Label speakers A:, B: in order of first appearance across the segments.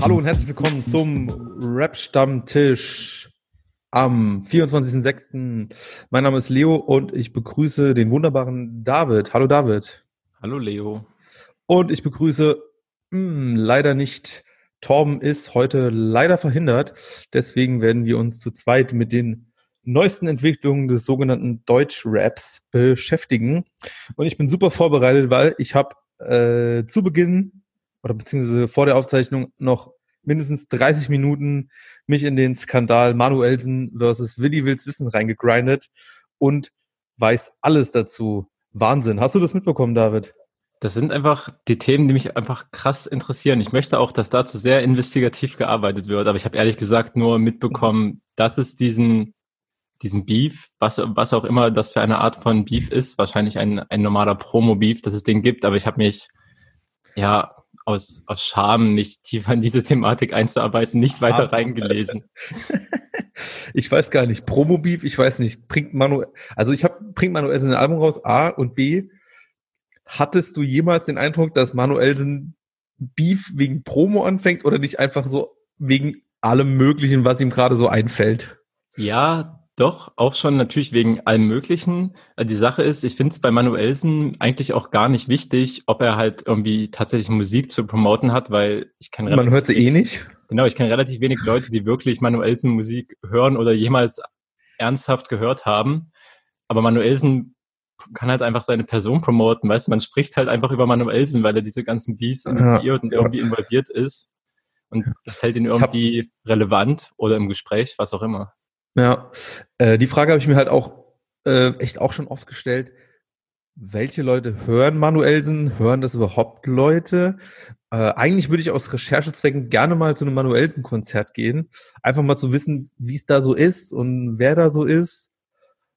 A: Hallo und herzlich willkommen zum Rap-Stammtisch am 24.06. Mein Name ist Leo und ich begrüße den wunderbaren David. Hallo David.
B: Hallo Leo.
A: Und ich begrüße mh, leider nicht Torben ist heute leider verhindert. Deswegen werden wir uns zu zweit mit den neuesten Entwicklungen des sogenannten Deutsch-Raps beschäftigen. Und ich bin super vorbereitet, weil ich habe äh, zu Beginn oder beziehungsweise vor der Aufzeichnung noch mindestens 30 Minuten mich in den Skandal Manuelsen versus Willi Wills Wissen reingegrindet und weiß alles dazu. Wahnsinn. Hast du das mitbekommen, David?
B: Das sind einfach die Themen, die mich einfach krass interessieren. Ich möchte auch, dass dazu sehr investigativ gearbeitet wird, aber ich habe ehrlich gesagt nur mitbekommen, dass es diesen, diesen Beef, was, was auch immer das für eine Art von Beef ist, wahrscheinlich ein, ein normaler Promo-Beef, dass es den gibt, aber ich habe mich ja aus, aus Scham, mich tiefer in diese Thematik einzuarbeiten, nicht weiter ah. reingelesen.
A: ich weiß gar nicht. Promo-Beef, ich weiß nicht. Bringt Manuel, also ich habe bringt Manuelsen ein Album raus, A und B, Hattest du jemals den Eindruck, dass Manuelsen Beef wegen Promo anfängt oder nicht einfach so wegen allem Möglichen, was ihm gerade so einfällt?
B: Ja, doch, auch schon natürlich wegen allem Möglichen. Äh, die Sache ist, ich finde es bei Manuelsen eigentlich auch gar nicht wichtig, ob er halt irgendwie tatsächlich Musik zu promoten hat, weil ich kann
A: Man hört sie eh nicht.
B: Genau, ich kenne relativ wenig Leute, die wirklich Manuelsen Musik hören oder jemals ernsthaft gehört haben. Aber Manuelsen kann halt einfach seine Person promoten, weißt du, man spricht halt einfach über Manuelsen, weil er diese ganzen Beefs initiiert ja, und irgendwie involviert ist. Und das hält ihn irgendwie relevant oder im Gespräch, was auch immer.
A: Ja, äh, die Frage habe ich mir halt auch äh, echt auch schon oft gestellt. Welche Leute hören Manuelsen? Hören das überhaupt Leute? Äh, eigentlich würde ich aus Recherchezwecken gerne mal zu einem Manuelsen-Konzert gehen. Einfach mal zu wissen, wie es da so ist und wer da so ist.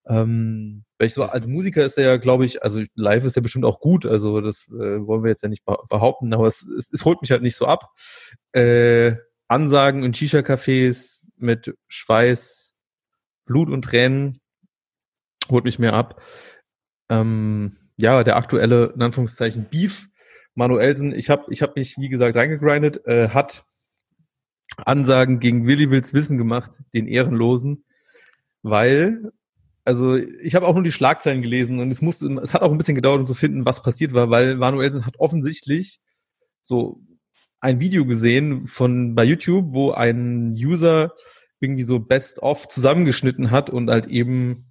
A: Ähm, weil ich so, als Musiker ist er ja, glaube ich, also live ist er bestimmt auch gut, also das äh, wollen wir jetzt ja nicht behaupten, aber es, es, es holt mich halt nicht so ab. Äh, Ansagen in Shisha-Cafés mit Schweiß, Blut und Tränen holt mich mehr ab. Ähm, ja, der aktuelle, in Anführungszeichen, Beef, Manuelsen, ich habe ich hab mich, wie gesagt, reingegrindet, äh, hat Ansagen gegen Willi Wills Wissen gemacht, den Ehrenlosen, weil also ich habe auch nur die Schlagzeilen gelesen und es musste, es hat auch ein bisschen gedauert, um zu finden, was passiert war, weil Manuelsen hat offensichtlich so ein Video gesehen von bei YouTube, wo ein User irgendwie so Best of zusammengeschnitten hat und halt eben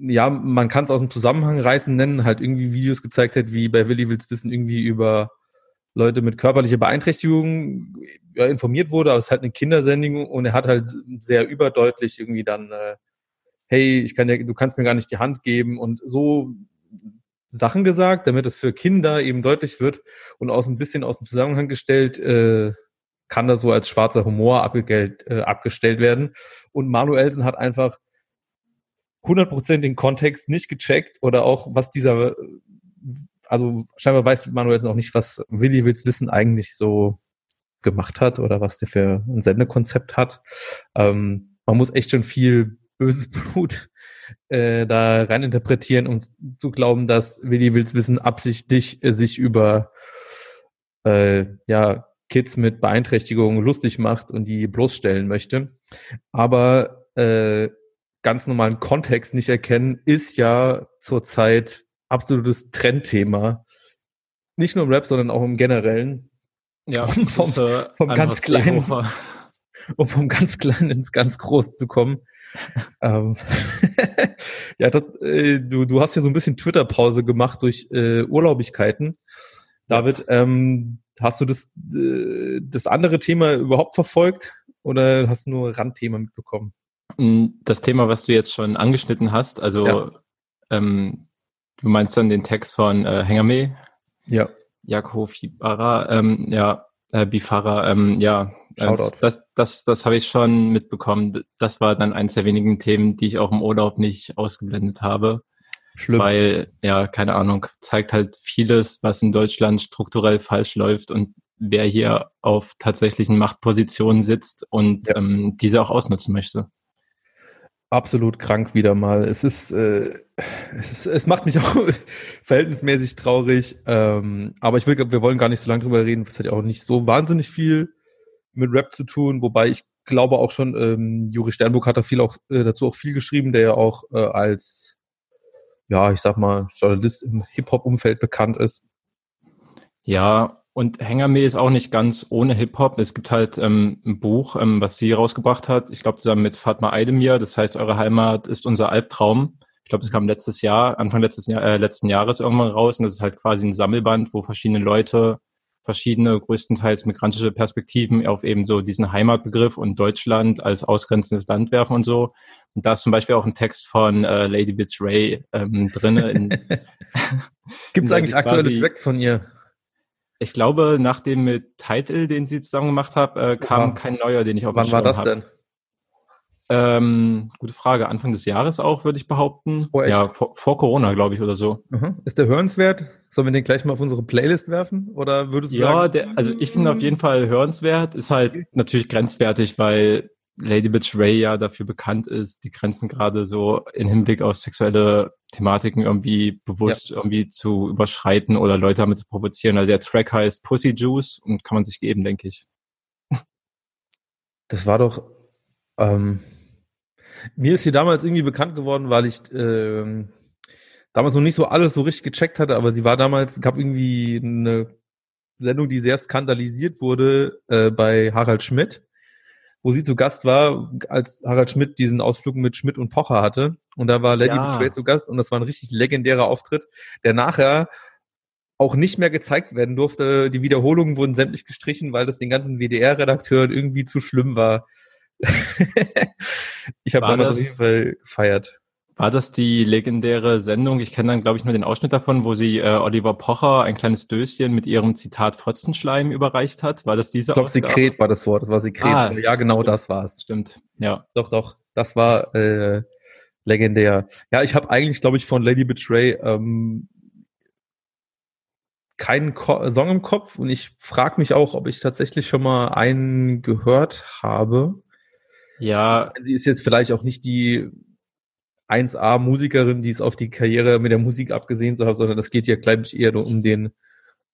A: ja, man kann es aus dem Zusammenhang reißen nennen, halt irgendwie Videos gezeigt hat, wie bei Willi Wills Wissen irgendwie über Leute mit körperlicher Beeinträchtigung ja, informiert wurde, aber es ist halt eine Kindersendung und er hat halt sehr überdeutlich irgendwie dann äh, hey, ich kann dir, du kannst mir gar nicht die Hand geben und so Sachen gesagt, damit es für Kinder eben deutlich wird und aus ein bisschen aus dem Zusammenhang gestellt, äh, kann das so als schwarzer Humor abgestellt, äh, abgestellt werden. Und Manuelsen hat einfach 100% den Kontext nicht gecheckt oder auch was dieser, also scheinbar weiß Manuelsen auch nicht, was Willi Wills Wissen eigentlich so gemacht hat oder was der für ein Sendekonzept hat. Ähm, man muss echt schon viel böses Blut äh, da rein interpretieren, um zu glauben, dass Willi Wills Wissen absichtlich äh, sich über äh, ja, Kids mit Beeinträchtigungen lustig macht und die bloßstellen möchte. Aber äh, ganz normalen Kontext nicht erkennen, ist ja zurzeit absolutes Trendthema. Nicht nur im Rap, sondern auch im Generellen.
B: Ja, um vom,
A: vom ganz kleinen, um vom ganz kleinen ins ganz groß zu kommen ähm, ja, das, äh, du, du hast ja so ein bisschen Twitter-Pause gemacht durch äh, Urlaubigkeiten. David, ähm, hast du das, äh, das andere Thema überhaupt verfolgt oder hast du nur Randthema mitbekommen?
B: Mm, das Thema, was du jetzt schon angeschnitten hast, also ja. ähm, du meinst dann den Text von äh, Hengame?
A: Ja.
B: Jakob Bifara, ähm, ja, äh, Bifara, ähm, ja, Das, das, das, das habe ich schon mitbekommen. Das war dann eines der wenigen Themen, die ich auch im Urlaub nicht ausgeblendet habe. Schlimm. Weil, ja, keine Ahnung, zeigt halt vieles, was in Deutschland strukturell falsch läuft und wer hier auf tatsächlichen Machtpositionen sitzt und ja. ähm, diese auch ausnutzen möchte.
A: Absolut krank wieder mal. Es ist, äh, es, ist es macht mich auch verhältnismäßig traurig. Ähm, aber ich will, wir wollen gar nicht so lange drüber reden. Es hat ja auch nicht so wahnsinnig viel mit Rap zu tun, wobei ich glaube auch schon, ähm, Juri Sternburg hat da viel auch äh, dazu auch viel geschrieben, der ja auch äh, als ja, ich sag mal, Journalist im Hip-Hop-Umfeld bekannt ist.
B: Ja, und Hängerme ist auch nicht ganz ohne Hip-Hop. Es gibt halt ähm, ein Buch, ähm, was sie rausgebracht hat. Ich glaube, zusammen mit Fatma Aydemir. Das heißt, eure Heimat ist unser Albtraum. Ich glaube, das kam letztes Jahr, Anfang letztes Jahr, äh, letzten Jahres irgendwann raus. Und das ist halt quasi ein Sammelband, wo verschiedene Leute verschiedene, größtenteils migrantische Perspektiven auf eben so diesen Heimatbegriff und Deutschland als ausgrenzendes Land werfen und so. Und da ist zum Beispiel auch ein Text von äh, Lady Bitch Ray ähm, drin.
A: Gibt es eigentlich aktuelle Tracks von ihr?
B: Ich glaube, nach dem mit Title, den sie zusammen gemacht hat, äh, kam ja. kein neuer, den ich auf
A: Wann war das hab. denn?
B: Ähm, gute Frage. Anfang des Jahres auch, würde ich behaupten. Oh, ja, vor, vor Corona, glaube ich, oder so.
A: Mhm. Ist der hörenswert? Sollen wir den gleich mal auf unsere Playlist werfen? Oder würdest du
B: ja,
A: sagen?
B: Ja, also ich finde auf jeden Fall hörenswert. Ist halt natürlich grenzwertig, weil Lady Bitch Ray ja dafür bekannt ist, die Grenzen gerade so in Hinblick auf sexuelle Thematiken irgendwie bewusst ja. irgendwie zu überschreiten oder Leute damit zu provozieren. Also der Track heißt Pussy Juice und kann man sich geben, denke ich.
A: Das war doch, ähm, mir ist sie damals irgendwie bekannt geworden, weil ich äh, damals noch nicht so alles so richtig gecheckt hatte, aber sie war damals, gab irgendwie eine Sendung, die sehr skandalisiert wurde äh, bei Harald Schmidt, wo sie zu Gast war, als Harald Schmidt diesen Ausflug mit Schmidt und Pocher hatte. Und da war Lady ja. Betray zu Gast und das war ein richtig legendärer Auftritt, der nachher auch nicht mehr gezeigt werden durfte. Die Wiederholungen wurden sämtlich gestrichen, weil das den ganzen WDR-Redakteuren irgendwie zu schlimm war. ich habe damals auf jeden Fall gefeiert.
B: War das die legendäre Sendung? Ich kenne dann, glaube ich, nur den Ausschnitt davon, wo sie äh, Oliver Pocher ein kleines Döschen mit ihrem Zitat Fotzenschleim überreicht hat. War das diese
A: Ich glaube, Sekret war das Wort. Das war Sekret. Ah, ja, genau
B: stimmt.
A: das war's.
B: Stimmt. Ja.
A: Doch, doch. Das war äh, legendär. Ja, ich habe eigentlich, glaube ich, von Lady Betray ähm, keinen Ko Song im Kopf und ich frage mich auch, ob ich tatsächlich schon mal einen gehört habe.
B: Ja.
A: Sie ist jetzt vielleicht auch nicht die 1A-Musikerin, die es auf die Karriere mit der Musik abgesehen zu haben, sondern das geht ja, glaube ich, eher um den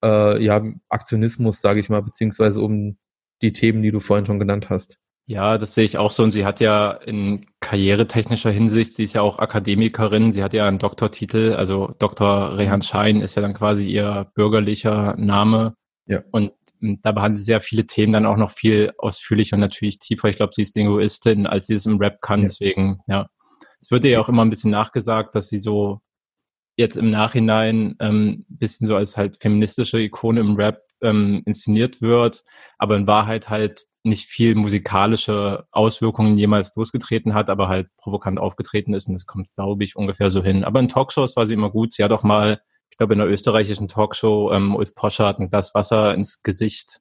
A: äh, ja, Aktionismus, sage ich mal, beziehungsweise um die Themen, die du vorhin schon genannt hast.
B: Ja, das sehe ich auch so. Und sie hat ja in karrieretechnischer Hinsicht, sie ist ja auch Akademikerin, sie hat ja einen Doktortitel, also Dr. Rehan Schein ist ja dann quasi ihr bürgerlicher Name. Ja. Und da behandelt sie sehr viele Themen dann auch noch viel ausführlicher und natürlich tiefer. Ich glaube, sie ist Linguistin, als sie es im Rap kann. Ja. Deswegen, ja. Es wird ihr ja auch immer ein bisschen nachgesagt, dass sie so jetzt im Nachhinein ähm, bisschen so als halt feministische Ikone im Rap ähm, inszeniert wird, aber in Wahrheit halt nicht viel musikalische Auswirkungen jemals losgetreten hat, aber halt provokant aufgetreten ist und das kommt, glaube ich, ungefähr so hin. Aber in Talkshows war sie immer gut. Sie hat auch mal ich glaube, in der österreichischen Talkshow, ähm, Ulf Poscher hat ein Glas Wasser ins Gesicht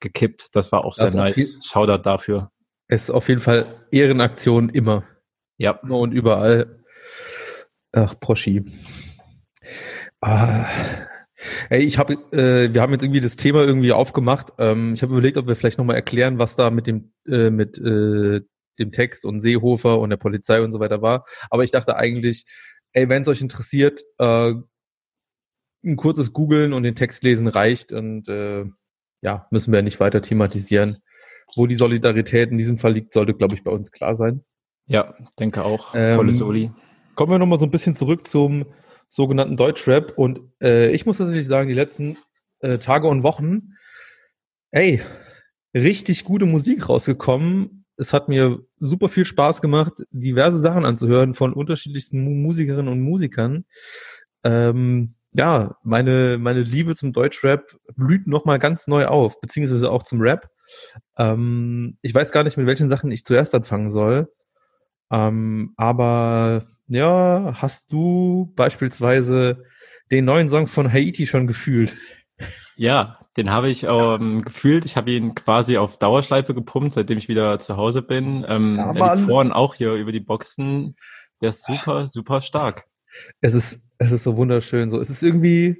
B: gekippt. Das war auch sehr nice. Shoutout dafür.
A: Es ist auf jeden Fall Ehrenaktion immer.
B: Ja.
A: Und überall. Ach, Proschi. Ah. Ey, ich habe, äh, wir haben jetzt irgendwie das Thema irgendwie aufgemacht. Ähm, ich habe überlegt, ob wir vielleicht nochmal erklären, was da mit dem, äh, mit äh, dem Text und Seehofer und der Polizei und so weiter war. Aber ich dachte eigentlich, ey, wenn es euch interessiert, äh, ein kurzes Googlen und den Text lesen reicht und äh, ja, müssen wir nicht weiter thematisieren. Wo die Solidarität in diesem Fall liegt, sollte, glaube ich, bei uns klar sein.
B: Ja, denke auch.
A: Ähm, Volle Soli. Kommen wir nochmal so ein bisschen zurück zum sogenannten Deutschrap. Und äh, ich muss tatsächlich sagen, die letzten äh, Tage und Wochen, ey, richtig gute Musik rausgekommen. Es hat mir super viel Spaß gemacht, diverse Sachen anzuhören von unterschiedlichsten Musikerinnen und Musikern. Ähm, ja, meine, meine Liebe zum Deutschrap blüht nochmal ganz neu auf, beziehungsweise auch zum Rap. Ähm, ich weiß gar nicht, mit welchen Sachen ich zuerst anfangen soll. Ähm, aber ja, hast du beispielsweise den neuen Song von Haiti schon gefühlt?
B: Ja, den habe ich ähm, gefühlt. Ich habe ihn quasi auf Dauerschleife gepumpt, seitdem ich wieder zu Hause bin. Ähm,
A: Ja,
B: liegt
A: Mann.
B: vorhin auch hier über die Boxen. Der ist super, super stark.
A: Es ist, es ist so wunderschön. So, es ist irgendwie,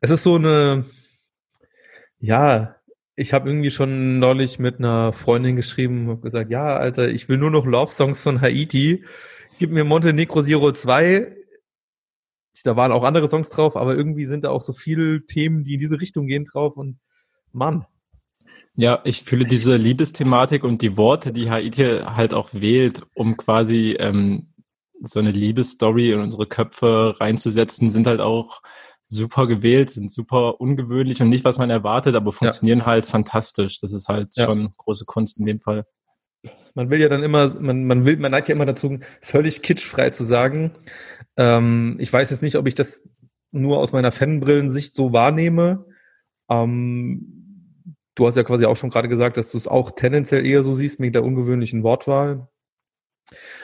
A: es ist so eine, ja, ich habe irgendwie schon neulich mit einer Freundin geschrieben und gesagt, ja, Alter, ich will nur noch Love-Songs von Haiti. Gib mir Montenegro Zero 2. Da waren auch andere Songs drauf, aber irgendwie sind da auch so viele Themen, die in diese Richtung gehen drauf und Mann.
B: Ja, ich fühle diese Liebesthematik und die Worte, die Haiti halt auch wählt, um quasi ähm, so eine Liebesstory in unsere Köpfe reinzusetzen, sind halt auch super gewählt, sind super ungewöhnlich und nicht, was man erwartet, aber funktionieren halt fantastisch. Das ist halt
A: Ja.
B: schon große Kunst in dem Fall.
A: Man will ja dann immer, man, man will, man neigt ja immer dazu, völlig kitschfrei zu sagen. Ähm, ich weiß jetzt nicht, ob ich das nur aus meiner Fanbrillensicht so wahrnehme. Ähm, du hast ja quasi auch schon gerade gesagt, dass du es auch tendenziell eher so siehst mit der ungewöhnlichen Wortwahl.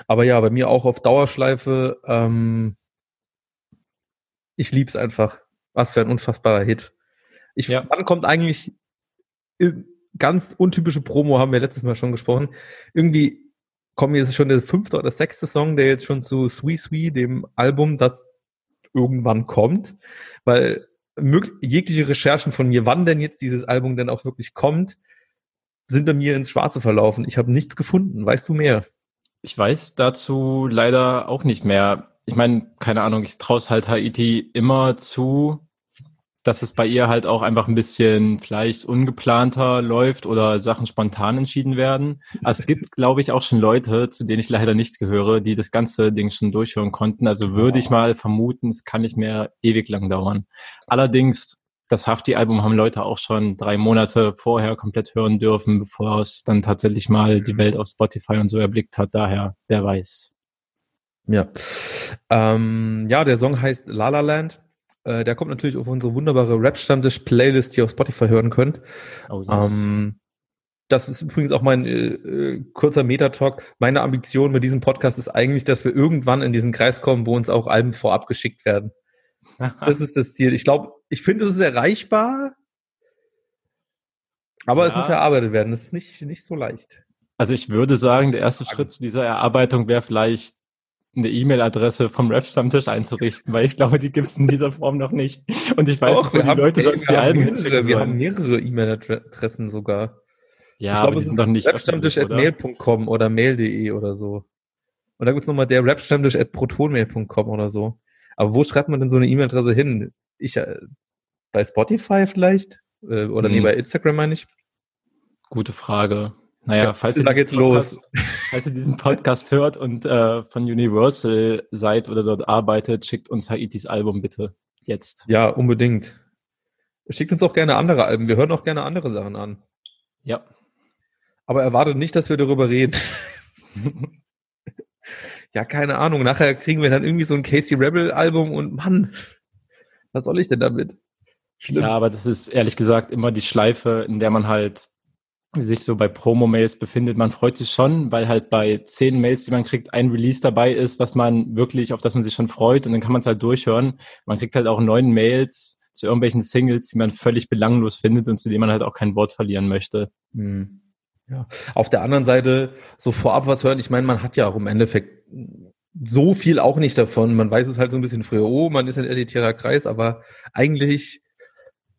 A: Aber ja, bei mir auch auf Dauerschleife. Ähm, ich lieb's einfach. Was für ein unfassbarer Hit. Ich,
B: Ja.
A: Wann kommt eigentlich äh, ganz untypische Promo, haben wir letztes Mal schon gesprochen. Irgendwie kommen jetzt schon der fünfte oder sechste Song, der jetzt schon zu Sweet Sweet, dem Album, das irgendwann kommt, weil jegliche Recherchen von mir, wann denn jetzt dieses Album denn auch wirklich kommt, sind bei mir ins Schwarze verlaufen. Ich habe nichts gefunden. Weißt du mehr?
B: Ich weiß dazu leider auch nicht mehr. Ich meine, keine Ahnung, ich traue halt Haiti immer zu, dass es bei ihr halt auch einfach ein bisschen vielleicht ungeplanter läuft oder Sachen spontan entschieden werden. Also es gibt, glaube ich, auch schon Leute, zu denen ich leider nicht gehöre, die das ganze Ding schon durchhören konnten. Also würde ich mal vermuten, es kann nicht mehr ewig lang dauern. Allerdings, das Hafti-Album haben Leute auch schon drei Monate vorher komplett hören dürfen, bevor es dann tatsächlich mal die Welt auf Spotify und so erblickt hat. Daher, wer weiß.
A: Ja. Ähm, ja, der Song heißt La La Land. Äh, der kommt natürlich auf unsere wunderbare Rap-Stammtisch-Playlist, die ihr auf Spotify hören könnt.
B: Oh, yes.
A: Ähm, das ist übrigens auch mein äh, äh, kurzer Metatalk. Meine Ambition mit diesem Podcast ist eigentlich, dass wir irgendwann in diesen Kreis kommen, wo uns auch Alben vorab geschickt werden. Das ist das Ziel. Ich glaube, ich finde, es ist erreichbar, aber es
B: Ja.
A: muss erarbeitet werden. Das ist nicht, nicht so leicht.
B: Also ich würde sagen, der erste Schritt zu dieser Erarbeitung wäre vielleicht eine E-Mail-Adresse vom Rap-Stammtisch einzurichten, weil ich glaube, die gibt es in dieser Form noch nicht. Und ich weiß nicht, wo die Leute sonst die Alben
A: mehrere,
B: hinschicken
A: wir haben mehrere E-Mail-Adressen sogar.
B: Ja,
A: ich
B: aber
A: glaube,
B: die
A: es
B: sind
A: ist
B: doch nicht
A: rapstammtisch.mail.com oder mail.de oder so. Und dann gibt's nochmal der rapstammtisch.protonmail.com oder so. Aber wo schreibt man denn so eine E-Mail-Adresse hin? Ich, äh, bei Spotify vielleicht? Äh, oder nee,
B: Hm.
A: bei Instagram meine ich.
B: Gute Frage. Naja,
A: Ja,
B: falls ihr. Podcast, falls ihr diesen Podcast hört und äh, von Universal seid oder dort arbeitet, schickt uns Haitis Album bitte jetzt.
A: Ja, unbedingt. Schickt uns auch gerne andere Alben. Wir hören auch gerne andere Sachen an.
B: Ja.
A: Aber erwartet nicht, dass wir darüber reden. ja, keine Ahnung. Nachher kriegen wir dann irgendwie so ein Casey Rebel Album und Mann, was soll ich denn damit? Schlimm.
B: Ja, aber das ist ehrlich gesagt immer die Schleife, in der man halt sich so bei Promo-Mails befindet. Man freut sich schon, weil halt bei zehn Mails, die man kriegt, ein Release dabei ist, was man wirklich, auf das man sich schon freut und dann kann man es halt durchhören. Man kriegt halt auch neun Mails zu irgendwelchen Singles, die man völlig belanglos findet und zu denen man halt auch kein Wort verlieren möchte.
A: Hm. Ja. Auf der anderen Seite, so vorab was hören, ich meine, man hat ja auch im Endeffekt so viel auch nicht davon. Man weiß es halt so ein bisschen früher, oh, man ist ein elitärer Kreis, aber eigentlich,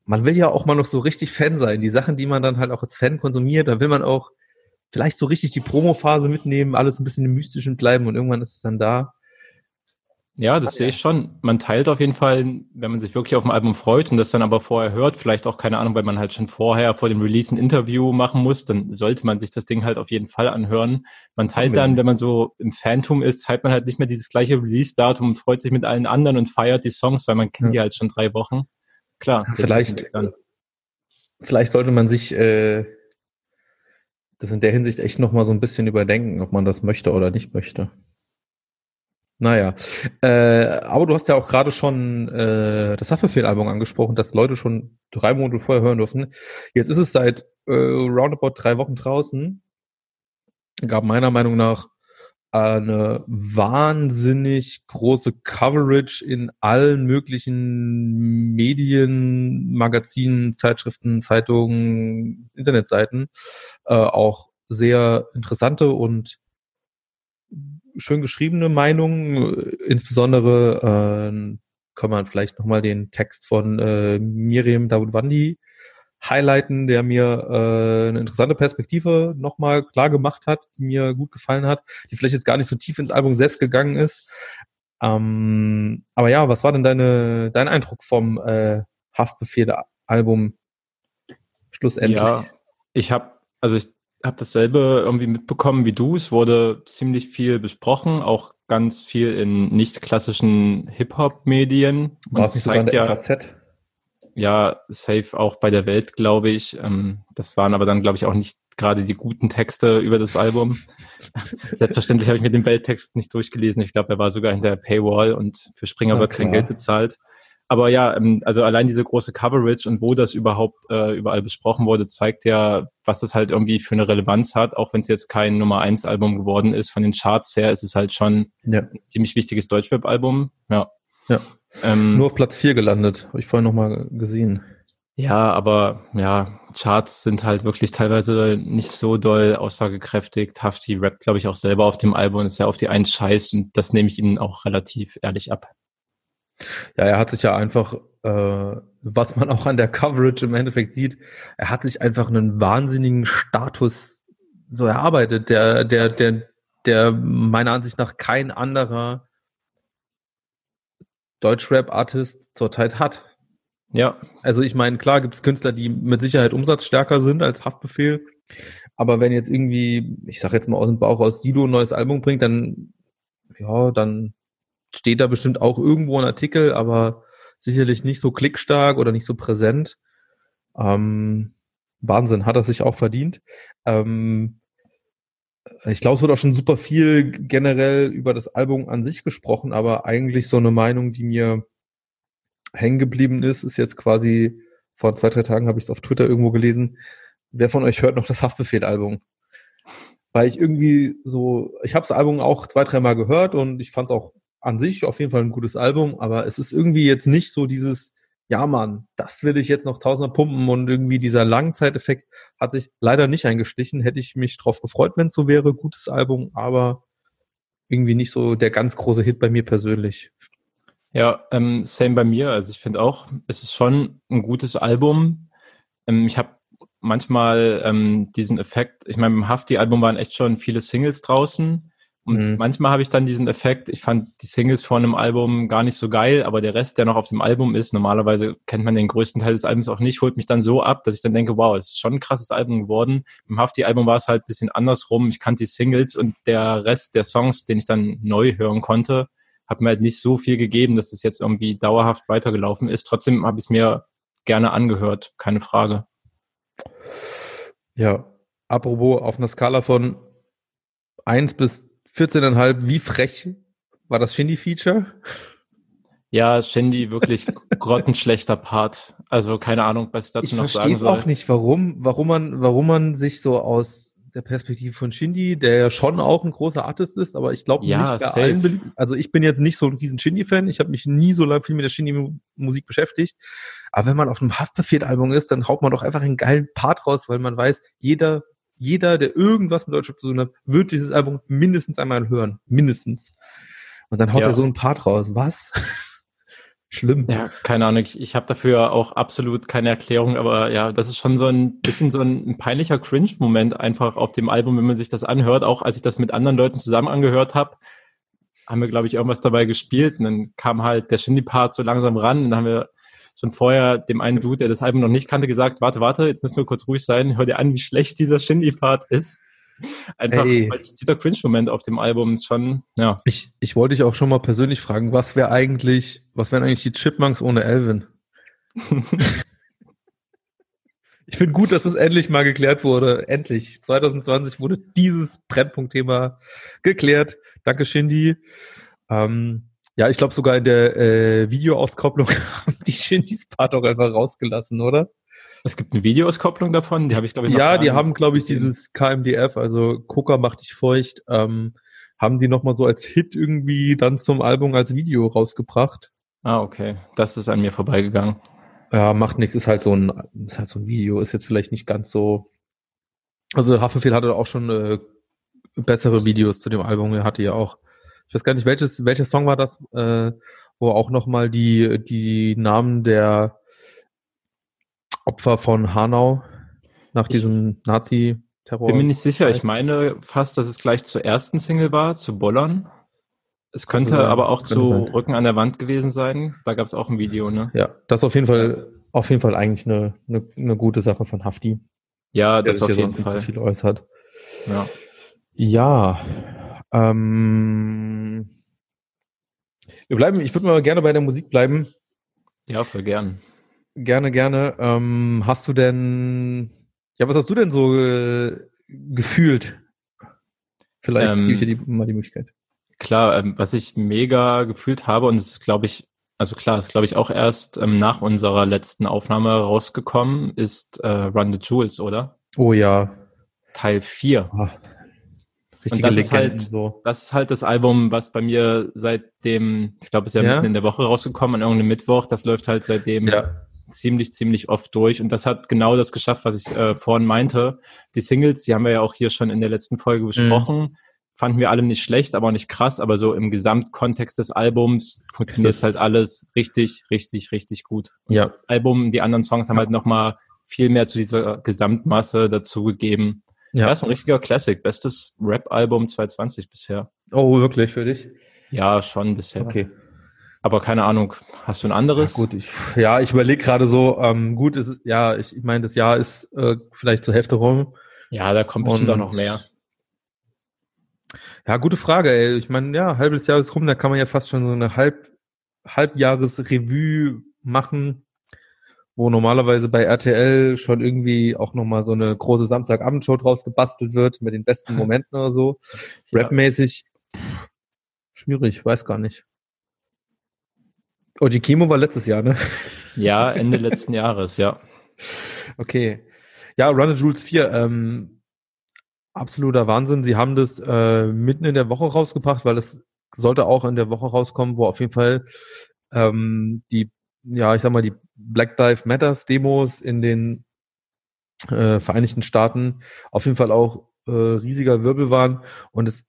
A: man will ja auch mal noch so richtig Fan sein. Die Sachen, die man dann halt auch als Fan konsumiert, da will man auch vielleicht so richtig die Promophase mitnehmen, alles ein bisschen im Mystischen bleiben und irgendwann ist es dann da.
B: Ja, das sehe ich schon. Man teilt auf jeden Fall, wenn man sich wirklich auf ein Album freut und das dann aber vorher hört, vielleicht auch keine Ahnung, weil man halt schon vorher vor dem Release ein Interview machen muss, dann sollte man sich das Ding halt auf jeden Fall anhören. Man teilt dann, wenn man so im Phantom ist, teilt man halt nicht mehr dieses gleiche Release-Datum und freut sich mit allen anderen und feiert die Songs, weil man kennt
A: Ja.
B: die halt schon drei Wochen. Klar.
A: Vielleicht-. Vielleicht sollte man sich äh, das in der Hinsicht echt noch mal so ein bisschen überdenken, ob man das möchte oder nicht möchte. Naja, äh, aber du hast ja auch gerade schon äh, das Haftbefehl-Album angesprochen, das Leute schon drei Monate vorher hören durften. Jetzt ist es seit äh, roundabout drei Wochen draußen. Gab meiner Meinung nach eine wahnsinnig große Coverage in allen möglichen Medien, Magazinen, Zeitschriften, Zeitungen, Internetseiten. Äh, auch sehr interessante und schön geschriebene Meinungen. Insbesondere äh, kann man vielleicht nochmal den Text von äh, Miriam Dawoodwandi highlighten, der mir äh, eine interessante Perspektive nochmal klar gemacht hat, die mir gut gefallen hat, die vielleicht jetzt gar nicht so tief ins Album selbst gegangen ist. Ähm, aber ja, was war denn deine, dein Eindruck vom äh, Haftbefehl-Album schlussendlich? Ja,
B: ich habe, also ich habe dasselbe irgendwie mitbekommen wie du. Es wurde ziemlich viel besprochen, auch ganz viel in nicht klassischen Hip-Hop-Medien.
A: War es nicht sogar in der ja, FAZ?
B: Ja, safe auch bei der Welt, glaube ich. Ähm, das waren aber dann, glaube ich, auch nicht gerade die guten Texte über das Album. Selbstverständlich habe ich mir den Welttext nicht durchgelesen. Ich glaube, er war sogar in der Paywall und für Springer wird kein Geld bezahlt. Aber ja, ähm, also allein diese große Coverage und wo das überhaupt äh, überall besprochen wurde, zeigt ja, was das halt irgendwie für eine Relevanz hat. Auch wenn es jetzt kein Nummer eins Album geworden ist, von den Charts her ist es halt schon ja. ein ziemlich wichtiges Deutschrap-Album. Ja.
A: Ja. Ähm, Nur auf Platz 4 gelandet, habe ich vorhin nochmal gesehen.
B: Ja, aber ja, Charts sind halt wirklich teilweise nicht so doll aussagekräftig. Hafti rappt, glaube ich, auch selber auf dem Album und ist ja auf die Eins scheißt und das nehme ich ihm auch relativ ehrlich ab.
A: Ja, er hat sich ja einfach, äh, was man auch an der Coverage im Endeffekt sieht, er hat sich einfach einen wahnsinnigen Status so erarbeitet, der, der, der, der meiner Ansicht nach kein anderer Deutschrap-Artist zurzeit hat. Ja. Also ich meine, klar gibt es Künstler, die mit Sicherheit umsatzstärker sind als Haftbefehl. Aber wenn jetzt irgendwie, ich sag jetzt mal aus dem Bauch aus Sido ein neues Album bringt, dann, ja, dann steht da bestimmt auch irgendwo ein Artikel, aber sicherlich nicht so klickstark oder nicht so präsent. Ähm, Wahnsinn, hat er sich auch verdient. Ähm, ich glaube, es wird auch schon super viel generell über das Album an sich gesprochen, aber eigentlich so eine Meinung, die mir hängen geblieben ist, ist jetzt quasi, vor zwei, drei Tagen habe ich es auf Twitter irgendwo gelesen, wer von euch hört noch das Haftbefehl-Album? Weil ich irgendwie so, ich habe das Album auch zwei, dreimal gehört und ich fand es auch an sich auf jeden Fall ein gutes Album, aber es ist irgendwie jetzt nicht so dieses, ja Mann, das will ich jetzt noch tausender pumpen und irgendwie dieser Langzeiteffekt hat sich leider nicht eingestichen. Hätte ich mich drauf gefreut, wenn es so wäre, gutes Album, aber irgendwie nicht so der ganz große Hit bei mir persönlich.
B: Ja, ähm, same bei mir. Also ich finde auch, es ist schon ein gutes Album. Ähm, ich habe manchmal ähm, diesen Effekt, ich meine, im Hafti-Album waren echt schon viele Singles draußen und mhm. manchmal habe ich dann diesen Effekt, ich fand die Singles von einem Album gar nicht so geil, aber der Rest, der noch auf dem Album ist, normalerweise kennt man den größten Teil des Albums auch nicht, holt mich dann so ab, dass ich dann denke, wow, es ist schon ein krasses Album geworden. Im Hafti-Album war es halt ein bisschen andersrum. Ich kannte die Singles und der Rest der Songs, den ich dann neu hören konnte, hat mir halt nicht so viel gegeben, dass es jetzt irgendwie dauerhaft weitergelaufen ist. Trotzdem habe ich es mir gerne angehört, keine Frage.
A: Ja, apropos auf einer Skala von eins bis 14,5, wie frech war das Shindy-Feature?
B: Ja, Shindy wirklich grottenschlechter Part. Also keine Ahnung, was ich dazu ich noch sagen soll. Ich
A: verstehe auch nicht, warum, warum man, warum man sich so aus der Perspektive von Shindy, der ja schon auch ein großer Artist ist, aber ich glaube ja, nicht bei allen. Also ich bin jetzt nicht so ein riesen Shindy-Fan. Ich habe mich nie so lange viel mit der Shindy-Musik beschäftigt. Aber wenn man auf einem Haftbefehl-Album ist, dann haut man doch einfach einen geilen Part raus, weil man weiß, jeder jeder, der irgendwas mit Deutschrap zu tun hat, wird dieses Album mindestens einmal hören. Mindestens. Und dann haut ja. er so ein Part raus. Was? Schlimm.
B: Ja, keine Ahnung. Ich, ich habe dafür auch absolut keine Erklärung, aber ja, das ist schon so ein bisschen so ein, ein peinlicher Cringe-Moment einfach auf dem Album, wenn man sich das anhört. Auch als ich das mit anderen Leuten zusammen angehört habe, haben wir, glaube ich, irgendwas dabei gespielt und dann kam halt der Shindy-Part so langsam ran und dann haben wir schon vorher dem einen Dude, der das Album noch nicht kannte, gesagt, warte, warte, jetzt müssen wir kurz ruhig sein, hör dir an, wie schlecht dieser Shindy-Part ist. Einfach, Ey. weil dieser Cringe-Moment auf dem Album ist schon, ja.
A: Ich, ich wollte dich auch schon mal persönlich fragen, was wäre eigentlich, was wären eigentlich die Chipmunks ohne Elvin? ich finde gut, dass es endlich mal geklärt wurde. Endlich. 2020 wurde dieses Brennpunktthema geklärt. Danke, Shindy. Ähm, ja, ich glaube sogar in der äh, Videoauskopplung haben die Shindys Part auch einfach rausgelassen, oder?
B: Es gibt eine Videoauskopplung davon, die habe ich glaube ich
A: noch Ja, die haben glaube ich dieses KMDF, also Coca macht dich feucht, ähm, haben die nochmal so als Hit irgendwie dann zum Album als Video rausgebracht.
B: Ah, okay. Das ist an mir vorbeigegangen.
A: Ja, macht nichts, ist halt so ein, ist halt so ein Video, ist jetzt vielleicht nicht ganz so. Also Haftbefehl hatte auch schon äh, bessere Videos zu dem Album, er hatte ja auch. Ich weiß gar nicht, welches, welcher Song war das, äh, wo auch nochmal die, die Namen der Opfer von Hanau nach
B: Ich-
A: diesem Nazi-Terror.
B: Bin mir nicht sicher. Ich meine fast, dass es gleich zur ersten Single war, zu Bollern. Es könnte
A: sein,
B: aber auch
A: könnte
B: zu
A: sein.
B: Rücken an der Wand gewesen sein. Da gab es auch ein Video, ne?
A: Ja, das ist auf jeden Fall, auf jeden Fall eigentlich eine, eine, eine gute Sache von Hafti,
B: Ja, das
A: sich
B: auf jeden
A: sonst nicht so
B: Fall.
A: viel äußert.
B: Ja.
A: Ja. Ähm, wir bleiben, ich würde mal gerne bei der Musik bleiben.
B: ja, voll gern.
A: Gerne, gerne. Ähm, hast du denn, ja, was hast du denn so äh, gefühlt? Vielleicht
B: Ähm,
A: gebe ich dir die, mal die Möglichkeit.
B: Klar, ähm, was ich mega gefühlt habe, und es ist, glaube ich, also klar, ist, glaube ich, auch erst ähm, nach unserer letzten Aufnahme rausgekommen, ist äh, Run the Jewels, oder?
A: Oh ja.
B: Teil 4.
A: Ah, richtige
B: das ist
A: Legenden
B: halt-
A: so.
B: Das ist halt das Album, was bei mir seitdem, ich glaube, es ist ja,
A: Ja.
B: mitten in der Woche rausgekommen, an irgendeinem Mittwoch, das läuft halt seitdem
A: Ja.
B: ziemlich, ziemlich oft durch. Und das hat genau das geschafft, was ich äh, vorhin meinte. Die Singles, die haben wir ja auch hier schon in der letzten Folge besprochen. Fanden wir alle nicht schlecht, aber auch nicht krass. Aber so im Gesamtkontext des Albums funktioniert
A: Es
B: halt
A: ist-
B: alles richtig, richtig, richtig gut. Und
A: Ja.
B: Das Album, die anderen Songs haben halt nochmal viel mehr zu dieser Gesamtmasse dazugegeben. Ja.
A: Ja.
B: ist ein richtiger Classic. Bestes Rap-Album 2020 bisher.
A: Oh, wirklich für dich?
B: Ja, schon bisher.
A: Okay.
B: Aber keine Ahnung, hast du ein anderes?
A: Ja, gut, ich, ja, ich überlege gerade so, ähm, gut, ist, ja, ich, ich meine, das Jahr ist äh, vielleicht zur Hälfte rum.
B: Ja, da kommt bestimmt auch noch mehr.
A: Ja, gute Frage, ey. Ich meine, ja, halbes Jahr ist rum, da kann man ja fast schon so eine Halb, Halbjahresrevue machen, wo normalerweise bei RTL schon irgendwie auch nochmal so eine große Samstagabendshow draus gebastelt wird mit den besten Momenten oder so.
B: Ja.
A: Rapmäßig schwierig, weiß gar nicht. Oji Kimo war letztes Jahr, ne?
B: Ja, Ende letzten Jahres, ja.
A: Okay. Ja, Run the Jules 4, ähm, absoluter Wahnsinn. Sie haben das äh, mitten in der Woche rausgebracht, weil es sollte auch in der Woche rauskommen, wo auf jeden Fall ähm, die, ja, ich sag mal, die Black Lives Matters Demos in den äh, Vereinigten Staaten auf jeden Fall auch äh, riesiger Wirbel waren. Und es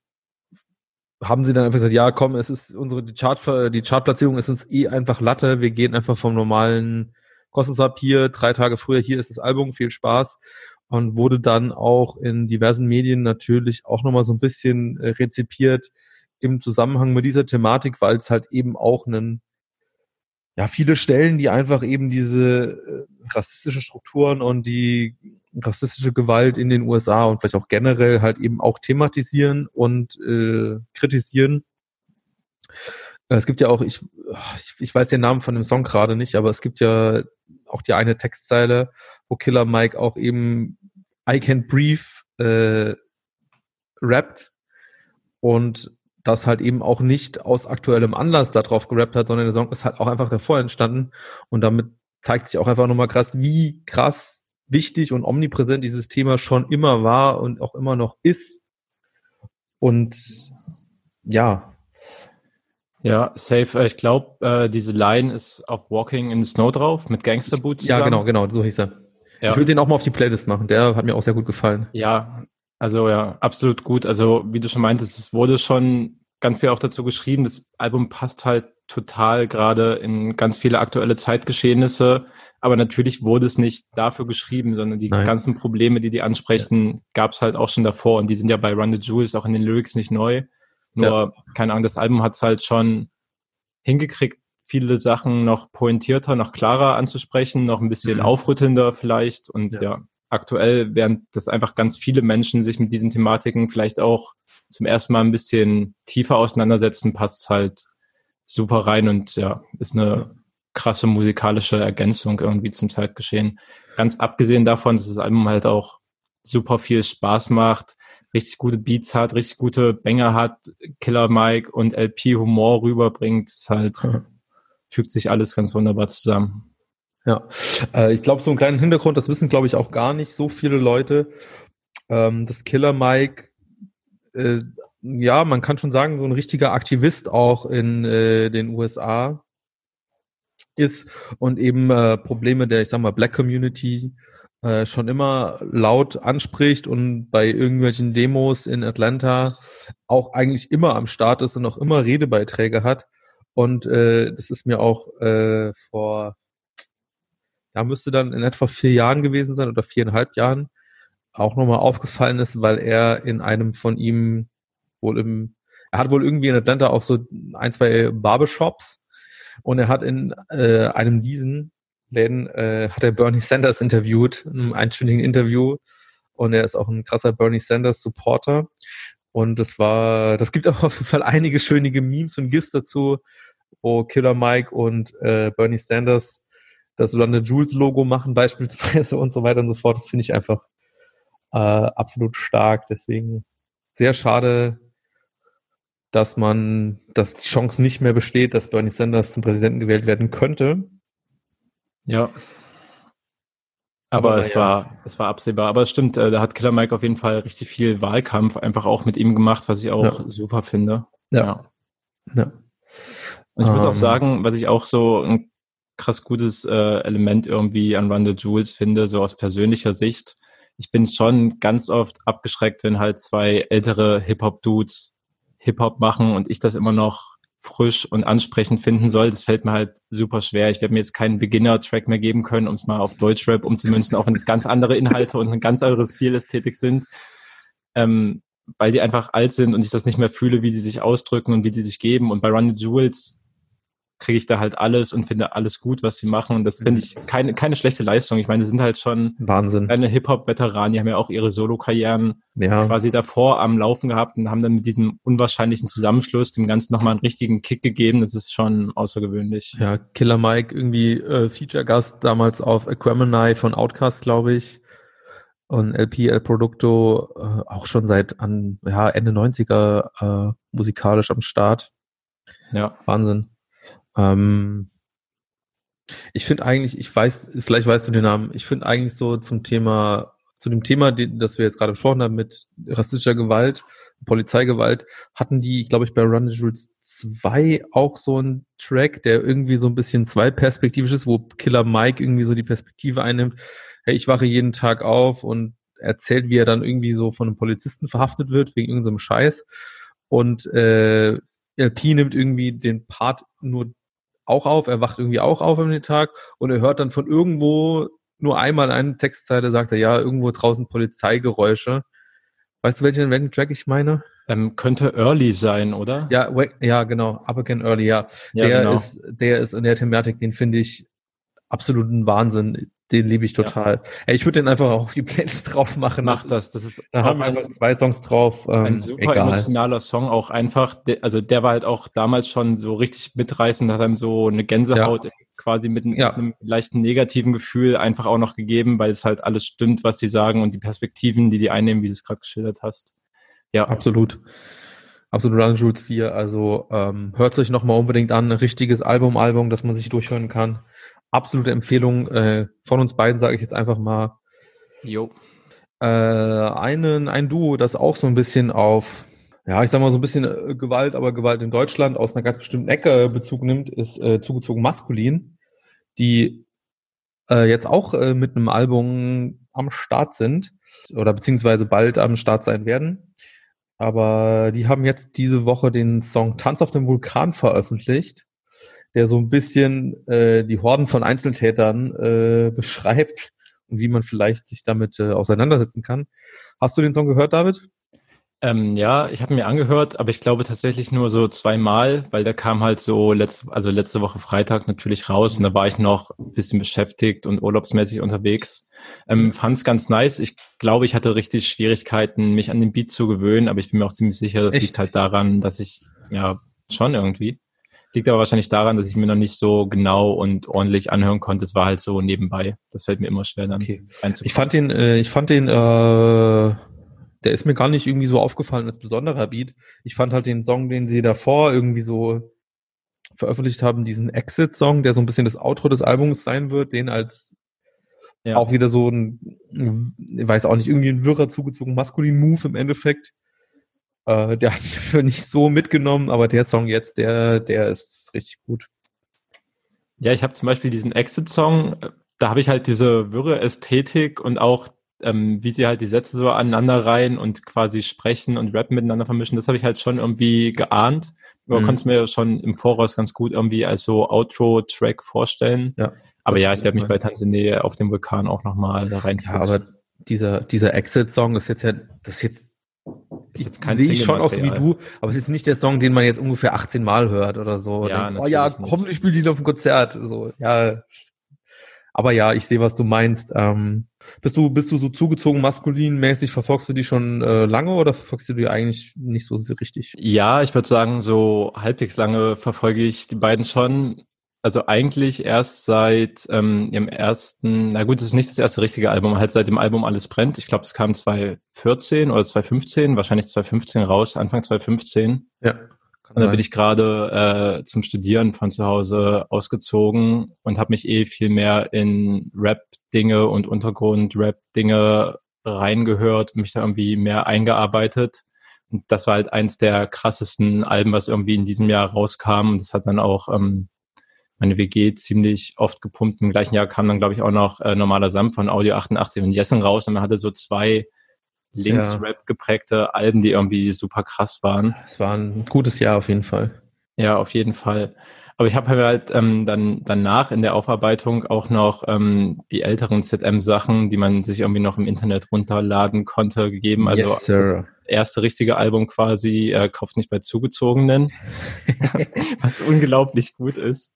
A: haben sie dann einfach gesagt, ja, komm, es ist unsere die Chart die Chartplatzierung ist uns eh einfach Latte, wir gehen einfach vom normalen Kosmos ab. Hier, drei Tage früher, hier ist das Album, viel Spaß. Und wurde dann auch in diversen Medien natürlich auch nochmal so ein bisschen äh, rezipiert im Zusammenhang mit dieser Thematik, weil es halt eben auch einen, ja, viele Stellen, die einfach eben diese äh, rassistische Strukturen und die rassistische Gewalt in den USA und vielleicht auch generell halt eben auch thematisieren und äh, kritisieren. Äh, Es gibt ja auch, ich, ich, ich weiß den Namen von dem Song gerade nicht, aber es gibt ja auch die eine Textzeile, wo Killer Mike auch eben I Can't Breathe äh, rappt und das halt eben auch nicht aus aktuellem Anlass darauf gerappt hat, sondern der Song ist halt auch einfach davor entstanden und damit zeigt sich auch einfach nochmal krass, wie krass wichtig und omnipräsent dieses Thema schon immer war und auch immer noch ist. Und ja,
B: Ja, safe. Äh, Ich glaube, äh, diese Line ist auf Walking in the Snow drauf mit Gangster Boots.
A: ja genau, genau, so hieß er.
B: Ja.
A: Ich will den auch mal auf die Playlist machen, der hat mir auch sehr gut gefallen.
B: Ja, also ja, absolut gut. Also wie du schon meintest, es wurde schon ganz viel auch dazu geschrieben. Das Album passt halt total gerade in ganz viele aktuelle Zeitgeschehnisse. Aber natürlich wurde es nicht dafür geschrieben, sondern die
A: Nein.
B: ganzen Probleme, die die ansprechen, gab es halt auch schon davor. Und die sind ja bei Run the Jewels auch in den Lyrics nicht neu. Nur, keine Ahnung, das Album hat es halt schon hingekriegt, viele Sachen noch pointierter, noch klarer anzusprechen, noch ein bisschen
A: Mhm.
B: aufrüttelnder vielleicht. Und
A: Ja.
B: ja. Aktuell, während das einfach ganz viele Menschen sich mit diesen Thematiken vielleicht auch zum ersten Mal ein bisschen tiefer auseinandersetzen, passt halt super rein und ja, ist eine krasse musikalische Ergänzung irgendwie zum Zeitgeschehen. Ganz abgesehen davon, dass das Album halt auch super viel Spaß macht, richtig gute Beats hat, richtig gute Banger hat, Killer Mike und LP Humor rüberbringt, ist halt, fügt sich alles ganz wunderbar zusammen.
A: Ja, äh, ich glaube, so einen kleinen Hintergrund, das wissen, glaube ich, auch gar nicht so viele Leute, ähm, dass Killer Mike äh, ja, man kann schon sagen, so ein richtiger Aktivist auch in äh, den USA ist und eben Probleme der, ich sag mal, Black Community schon immer laut anspricht und bei irgendwelchen Demos in Atlanta auch eigentlich immer am Start ist und auch immer Redebeiträge hat. Und äh, das ist mir auch äh, vor, da müsste dann in etwa vier Jahren gewesen sein oder viereinhalb Jahren auch nochmal aufgefallen ist, weil er in einem von ihm wohl im, er hat wohl irgendwie in Atlanta auch so ein, zwei Barbershops und er hat in äh, einem diesen Läden, äh, hat er Bernie Sanders interviewt, in einem einstündigen Interview und er ist auch ein krasser Bernie Sanders Supporter und das war, das gibt auch auf jeden Fall einige schöne Memes und GIFs dazu, wo Killer Mike und äh, Bernie Sanders das London Jules Logo machen beispielsweise und so weiter und so fort. Das finde ich einfach äh, absolut stark. Deswegen sehr schade, dass man, dass die Chance nicht mehr besteht, dass Bernie Sanders zum Präsidenten gewählt werden könnte.
B: Ja. Aber, Aber es ja. war, es war absehbar. Aber es stimmt, äh, da hat Killer Mike auf jeden Fall richtig viel Wahlkampf einfach auch mit ihm gemacht, was ich auch ja. super finde.
A: Ja. ja.
B: Und ich muss auch ähm. sagen, was ich auch so ein krass gutes äh, Element irgendwie an Run the Jules finde, so aus persönlicher Sicht. Ich bin schon ganz oft abgeschreckt, wenn halt zwei ältere Hip-Hop-Dudes Hip-Hop machen und ich das immer noch frisch und ansprechend finden soll, das fällt mir halt super schwer. Ich werde mir jetzt keinen Beginner-Track mehr geben können, um es mal auf Deutschrap umzumünzen, auch wenn es ganz andere Inhalte und eine ganz andere Stilästhetik sind. Ähm, weil die einfach alt sind und ich das nicht mehr fühle, wie die sich ausdrücken und wie die sich geben. Und bei Run the Jewels kriege ich da halt alles und finde alles gut, was sie machen. Und das finde ich keine, keine schlechte Leistung. Ich meine, sie sind halt schon
A: Wahnsinn.
B: eine Hip-Hop-Veteranen, die haben ja auch ihre Solo-Karrieren ja. quasi davor am Laufen gehabt und haben dann mit diesem unwahrscheinlichen Zusammenschluss dem Ganzen nochmal einen richtigen Kick gegeben. Das ist schon außergewöhnlich.
A: Ja, Killer Mike, irgendwie äh, Feature-Gast damals auf Aquemini von Outcast, glaube ich. Und LP El Producto äh, auch schon seit an ja, Ende 90er äh, musikalisch am Start. Ja. Wahnsinn. Ähm, ich finde eigentlich, ich weiß, vielleicht weißt du den Namen, ich finde eigentlich so zum Thema, zu dem Thema, das wir jetzt gerade besprochen haben mit rassistischer Gewalt, Polizeigewalt, hatten die, glaube ich, bei Run the Jewels 2 auch so einen Track, der irgendwie so ein bisschen zweiperspektivisch ist, wo Killer Mike irgendwie so die Perspektive einnimmt, hey, ich wache jeden Tag auf und erzählt, wie er dann irgendwie so von einem Polizisten verhaftet wird, wegen irgendeinem Scheiß. Und äh, LP nimmt irgendwie den Part nur auch auf, er wacht irgendwie auch auf am Tag und er hört dann von irgendwo nur einmal eine Textzeile, sagt er, ja, irgendwo draußen Polizeigeräusche. Weißt du, welchen, welchen Track ich meine?
B: Ähm, könnte Early sein, oder?
A: Ja, ja, genau. Up Again Early, ja. ja der genau. ist, der ist in der Thematik, den finde ich absoluten Wahnsinn. Den liebe ich total. Ja. Ey, ich würde den einfach auch auf die Playlist drauf machen.
B: Mach das. Das ist
A: da haben wir einfach zwei Songs drauf.
B: Ähm, ein super egal. emotionaler Song auch einfach. also der war halt auch damals schon so richtig mitreißend, hat einem so eine Gänsehaut ja. quasi mit, ja. mit, einem leichten negativen Gefühl einfach auch noch gegeben, weil es halt alles stimmt, was die sagen und die Perspektiven, die die einnehmen, wie du es gerade geschildert hast.
A: Ja, absolut. Absolut Run Rules 4. Also ähm, hört es euch nochmal unbedingt an. Ein richtiges Album, Album, das man sich durchhören kann absolute Empfehlung äh, von uns beiden, sage ich jetzt einfach mal.
B: Jo.
A: Äh, einen, ein Duo, das auch so ein bisschen auf, ja, ich sag mal so ein bisschen äh, Gewalt, aber Gewalt in Deutschland aus einer ganz bestimmten Ecke Bezug nimmt, ist äh, zugezogen maskulin, die äh, jetzt auch äh, mit einem Album am Start sind oder beziehungsweise bald am Start sein werden. Aber die haben jetzt diese Woche den Song Tanz auf dem Vulkan veröffentlicht der so ein bisschen äh, die Horden von Einzeltätern äh, beschreibt und wie man vielleicht sich damit äh, auseinandersetzen kann. Hast du den Song gehört, David?
B: Ähm, ja, ich habe mir angehört, aber ich glaube tatsächlich nur so zweimal, weil der kam halt so letzte, also letzte Woche Freitag natürlich raus und da war ich noch ein bisschen beschäftigt und urlaubsmäßig unterwegs. Ähm, Fand es ganz nice. Ich glaube, ich hatte richtig Schwierigkeiten, mich an den Beat zu gewöhnen, aber ich bin mir auch ziemlich sicher, das Echt? liegt halt daran, dass ich ja schon irgendwie. Liegt aber wahrscheinlich daran, dass ich mir noch nicht so genau und ordentlich anhören konnte. Es war halt so nebenbei. Das fällt mir immer schwer dann
A: okay. Ich fand den, äh, ich fand den, äh, der ist mir gar nicht irgendwie so aufgefallen als besonderer Beat. Ich fand halt den Song, den sie davor irgendwie so veröffentlicht haben, diesen Exit-Song, der so ein bisschen das Outro des Albums sein wird, den als ja. auch wieder so ein, ich weiß auch nicht, irgendwie ein wirrer zugezogen maskulin Move im Endeffekt Äh, der hat mich für nicht so mitgenommen, aber der Song jetzt, der, der ist richtig gut.
B: Ja, ich habe zum Beispiel diesen Exit-Song, da habe ich halt diese wirre Ästhetik und auch ähm, wie sie halt die Sätze so aneinander reihen und quasi sprechen und rappen miteinander vermischen, das habe ich halt schon irgendwie geahnt. Aber mhm. konnte es mir schon im Voraus ganz gut irgendwie als so Outro-Track vorstellen. Ja, aber ja, ich werde mich bei Tanzania auf dem Vulkan auch nochmal da rein.
A: Ja, aber dieser, dieser Exit-Song ist jetzt ja, das ist jetzt, ich sehe ich schon aus wie du, aber es ist nicht der Song, den man jetzt ungefähr 18 Mal hört oder so. Ja, denkt, oh ja, komm, ich spiele den auf dem Konzert. So, ja, aber ja, ich sehe, was du meinst. Ähm, bist du bist du so zugezogen maskulinmäßig? Verfolgst du die schon äh, lange oder verfolgst du die eigentlich nicht so richtig?
B: Ja, ich würde sagen, so halbwegs lange verfolge ich die beiden schon. Also eigentlich erst seit ähm, ihrem ersten, na gut, es ist nicht das erste richtige Album, halt seit dem Album Alles brennt. Ich glaube, es kam 2014 oder 2015, wahrscheinlich 2015 raus, Anfang 2015. Ja. Und dann bin ich gerade äh, zum Studieren von zu Hause ausgezogen und habe mich eh viel mehr in Rap-Dinge und Untergrund-Rap-Dinge reingehört, mich da irgendwie mehr eingearbeitet. Und das war halt eins der krassesten Alben, was irgendwie in diesem Jahr rauskam. Und das hat dann auch ähm, meine WG ziemlich oft gepumpt. Im gleichen Jahr kam dann, glaube ich, auch noch äh, Normaler Samt von Audio 88 und Jessen raus. Und man hatte so zwei Links-Rap geprägte Alben, die irgendwie super krass waren.
A: Es war ein gutes Jahr auf jeden Fall.
B: Ja, auf jeden Fall. Aber ich habe halt ähm, dann danach in der Aufarbeitung auch noch ähm, die älteren ZM-Sachen, die man sich irgendwie noch im Internet runterladen konnte, gegeben. Also yes, das erste richtige Album quasi, äh, kauft nicht bei Zugezogenen, was unglaublich gut ist.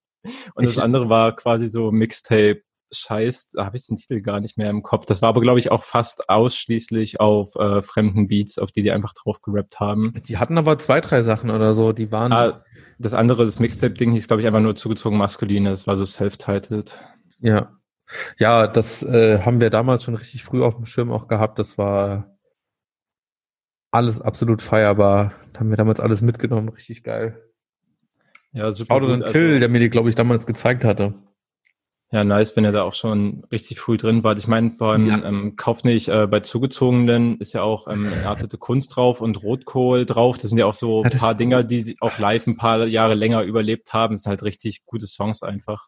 B: Und ich, das andere war quasi so Mixtape Scheiß, da habe ich den Titel gar nicht mehr im Kopf. Das war aber, glaube ich, auch fast ausschließlich auf äh, fremden Beats, auf die die einfach drauf gerappt haben.
A: Die hatten aber zwei, drei Sachen oder so, die waren. Ah,
B: das andere, das Mixtape-Ding hieß, glaube ich, einfach nur zugezogen maskuline. Das war so self-titled.
A: Ja. Ja, das äh, haben wir damals schon richtig früh auf dem Schirm auch gehabt. Das war alles absolut feierbar. Da haben wir damals alles mitgenommen. Richtig geil. Ja, super. Auto gut, Till, also, der mir die, glaube ich, damals gezeigt hatte.
B: Ja, nice, wenn er da auch schon richtig früh drin war. Ich meine, beim ja. ähm, Kauf nicht äh, bei Zugezogenen ist ja auch ähm, entartete Kunst drauf und Rotkohl drauf. Das sind ja auch so ein ja, paar Dinger, die auch live ein paar Jahre länger überlebt haben. Das sind halt richtig gute Songs einfach.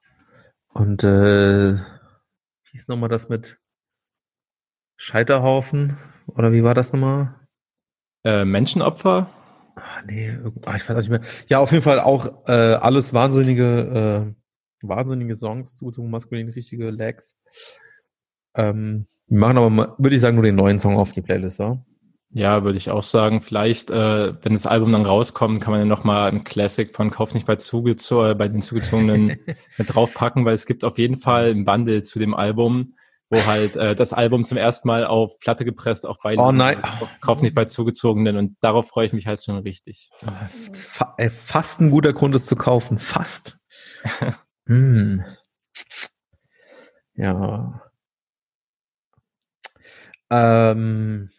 A: Und äh, wie ist nochmal das mit Scheiterhaufen? Oder wie war das nochmal?
B: Äh, Menschenopfer?
A: Ach, nee, ah, ich weiß auch nicht mehr. Ja, auf jeden Fall auch äh, alles wahnsinnige äh, wahnsinnige Songs, zugezogen maskulin, richtige Lags. Ähm, wir machen aber mal, würde ich sagen, nur den neuen Song auf die Playlist, ja?
B: Ja, würde ich auch sagen. Vielleicht, äh, wenn das Album dann rauskommt, kann man ja nochmal ein Classic von Kauf nicht bei, Zugezo äh, bei den Zugezogenen mit draufpacken, weil es gibt auf jeden Fall ein Bundle zu dem Album, wo halt äh, das Album zum ersten Mal auf Platte gepresst auf beiden.
A: Oh nein.
B: Kauf nicht bei Zugezogenen und darauf freue ich mich halt schon richtig.
A: Fast ein guter Grund, es zu kaufen. Fast. Hm. Ja. Ähm.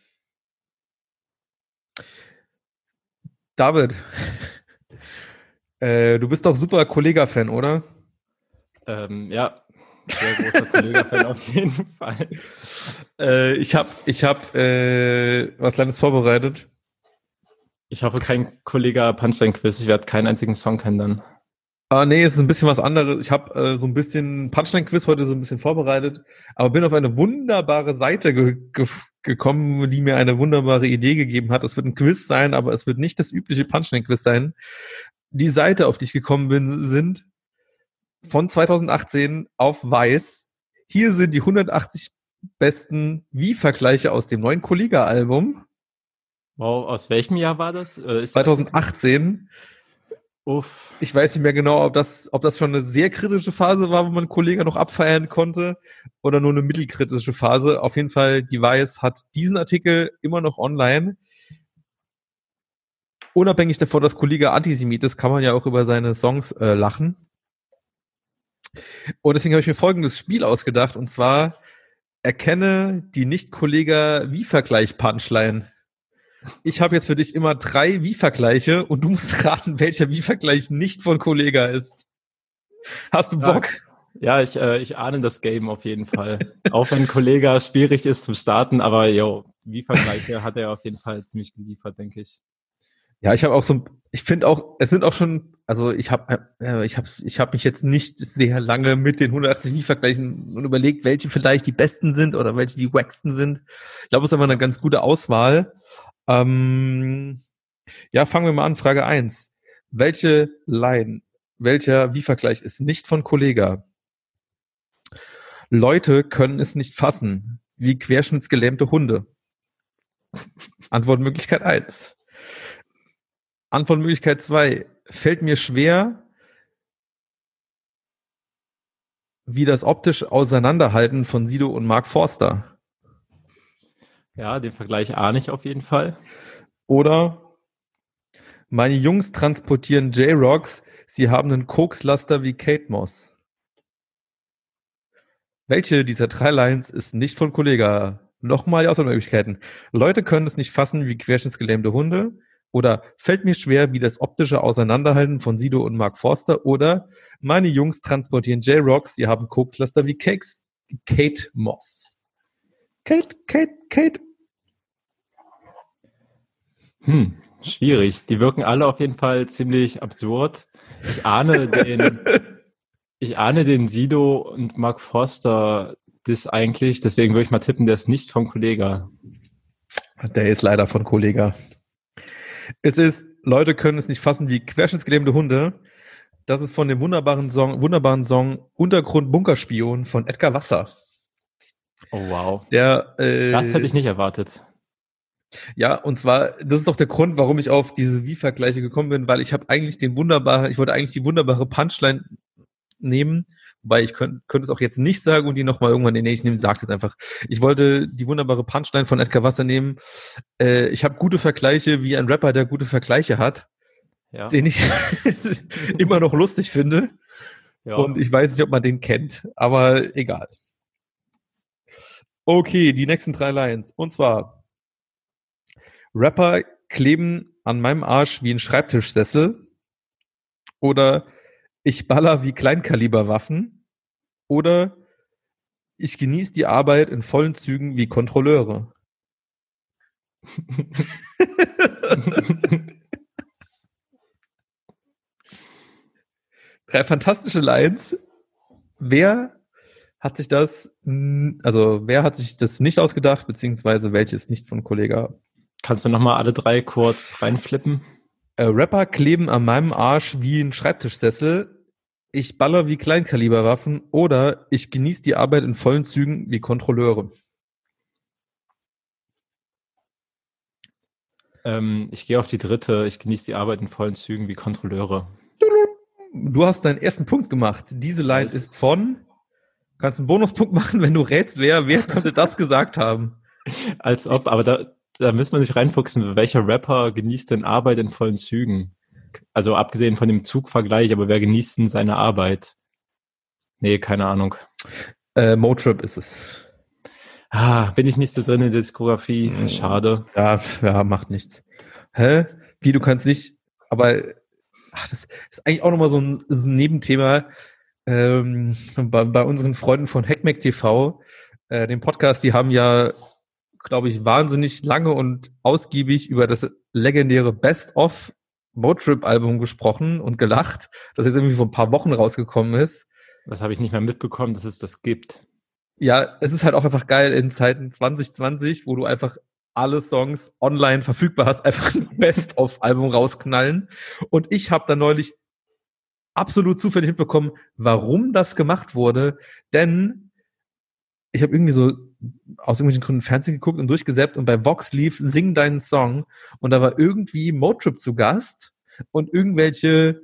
A: David, äh, du bist doch super Kollega-Fan, oder?
B: Ähm, ja, sehr großer Kollega-Fan auf jeden Fall.
A: Äh, ich habe ich hab, äh, was Kleines vorbereitet.
B: Ich hoffe, kein Kollege-Punchline-Quiz. Ich werde keinen einzigen Song kennen dann.
A: Ah, nee, es ist ein bisschen was anderes. Ich habe äh, so ein bisschen Punchline-Quiz heute so ein bisschen vorbereitet, aber bin auf eine wunderbare Seite ge ge gekommen, die mir eine wunderbare Idee gegeben hat. Es wird ein Quiz sein, aber es wird nicht das übliche Punchline-Quiz sein. Die Seite, auf die ich gekommen bin, sind von 2018 auf Weiß. Hier sind die 180 besten Wie-Vergleiche aus dem neuen Kollega-Album.
B: Wow, aus welchem Jahr war das?
A: 2018. Uff. Ich weiß nicht mehr genau, ob das, ob das schon eine sehr kritische Phase war, wo man Kollegen noch abfeiern konnte, oder nur eine mittelkritische Phase. Auf jeden Fall, Device hat diesen Artikel immer noch online. Unabhängig davon, dass Kollege Antisemit ist, kann man ja auch über seine Songs äh, lachen. Und deswegen habe ich mir folgendes Spiel ausgedacht, und zwar erkenne die Nicht-Kollega-Wie-Vergleich-Punchline. Ich habe jetzt für dich immer drei Wie-Vergleiche und du musst raten, welcher Wie-Vergleich nicht von Kollega ist. Hast du Bock?
B: Ja, ich, äh, ich ahne das Game auf jeden Fall. Auch wenn Kollega schwierig ist zum Starten, aber yo, Wie-Vergleiche hat er auf jeden Fall ziemlich geliefert, denke ich.
A: Ja, ich habe auch so, ich finde auch, es sind auch schon, also ich habe, äh, ich habe, ich habe mich jetzt nicht sehr lange mit den 180 wie vergleichen und überlegt, welche vielleicht die besten sind oder welche die wacksten sind. Ich glaube, es ist aber eine ganz gute Auswahl. Ähm, ja, fangen wir mal an. Frage eins: Welche Line, welcher Wie-Vergleich ist nicht von Kollega? Leute können es nicht fassen, wie querschnittsgelähmte Hunde. Antwortmöglichkeit eins. Antwortmöglichkeit zwei. Fällt mir schwer, wie das optisch Auseinanderhalten von Sido und Mark Forster.
B: Ja, den Vergleich ahne ich auf jeden Fall.
A: Oder meine Jungs transportieren J-Rocks, sie haben einen Kokslaster wie Kate Moss. Welche dieser drei Lines ist nicht von Kollega? Nochmal die Auswahlmöglichkeiten. Leute können es nicht fassen wie querschnittsgelähmte Hunde. Oder fällt mir schwer wie das optische Auseinanderhalten von Sido und Mark Forster. Oder meine Jungs transportieren J-Rocks, sie haben Kokslaster wie Cakes, Kate Moss. Kate, Kate, Kate.
B: Hm, schwierig. Die wirken alle auf jeden Fall ziemlich absurd. Ich ahne den, ich ahne den Sido und Mark Forster das eigentlich, deswegen würde ich mal tippen, der ist nicht vom Kollega.
A: Der ist leider von Kollega. Es ist, Leute können es nicht fassen wie querschnittsgelähmte Hunde. Das ist von dem wunderbaren Song, wunderbaren Song Untergrund Bunkerspion von Edgar Wasser.
B: Oh wow.
A: Der, äh,
B: das hätte ich nicht erwartet.
A: Ja, und zwar, das ist auch der Grund, warum ich auf diese Wie-Vergleiche gekommen bin, weil ich habe eigentlich den wunderbaren, ich wollte eigentlich die wunderbare Punchline nehmen, wobei ich könnte könnt es auch jetzt nicht sagen und die nochmal irgendwann, nee, ich nehme, sag's jetzt einfach. Ich wollte die wunderbare Punchline von Edgar Wasser nehmen. Äh, ich habe gute Vergleiche wie ein Rapper, der gute Vergleiche hat,
B: Ja.
A: den ich immer noch lustig finde.
B: ja.
A: Und ich weiß nicht, ob man den kennt, aber egal. Okay, die nächsten drei Lines. Und zwar, Rapper kleben an meinem Arsch wie ein Schreibtischsessel oder ich baller wie Kleinkaliberwaffen oder ich genieße die Arbeit in vollen Zügen wie Kontrolleure. Drei fantastische Lines. Wer hat sich das, also wer hat sich das nicht ausgedacht, beziehungsweise welches nicht von Kollega?
B: Kannst du nochmal alle drei kurz reinflippen?
A: Äh, Rapper kleben an meinem Arsch wie ein Schreibtischsessel. Ich baller wie Kleinkaliberwaffen oder ich genieße die Arbeit in vollen Zügen wie Kontrolleure.
B: Ähm, ich gehe auf die dritte. Ich genieße die Arbeit in vollen Zügen wie Kontrolleure.
A: Du hast deinen ersten Punkt gemacht. Diese Line
B: Das-
A: ist von. Kannst einen Bonuspunkt machen, wenn du rätst, wer, wer könnte das gesagt haben?
B: Als ob, aber da, da müssen wir sich reinfuchsen, welcher Rapper genießt denn Arbeit in vollen Zügen? Also abgesehen von dem Zugvergleich, aber wer genießt denn seine Arbeit? Nee, keine Ahnung.
A: Äh, Motrip ist es.
B: Ah, bin ich nicht so drin in der Diskografie.
A: Mhm.
B: Schade.
A: Ja, ja, macht nichts. Hä? Wie, du kannst nicht, aber ach, das ist eigentlich auch nochmal so ein, so ein Nebenthema ähm, bei, bei unseren Freunden von Hackmack TV, äh, dem Podcast, die haben ja, glaube ich, wahnsinnig lange und ausgiebig über das legendäre Best-of Motrip-Album gesprochen und gelacht, das jetzt irgendwie vor ein paar Wochen rausgekommen ist.
B: Das habe ich nicht mehr mitbekommen, dass es das gibt.
A: Ja, es ist halt auch einfach geil in Zeiten 2020, wo du einfach alle Songs online verfügbar hast, einfach ein Best-of-Album rausknallen. Und ich habe da neulich absolut zufällig mitbekommen, warum das gemacht wurde. Denn ich habe irgendwie so aus irgendwelchen Gründen Fernsehen geguckt und durchgesäppt und bei Vox lief Sing deinen Song und da war irgendwie Motrip zu Gast und irgendwelche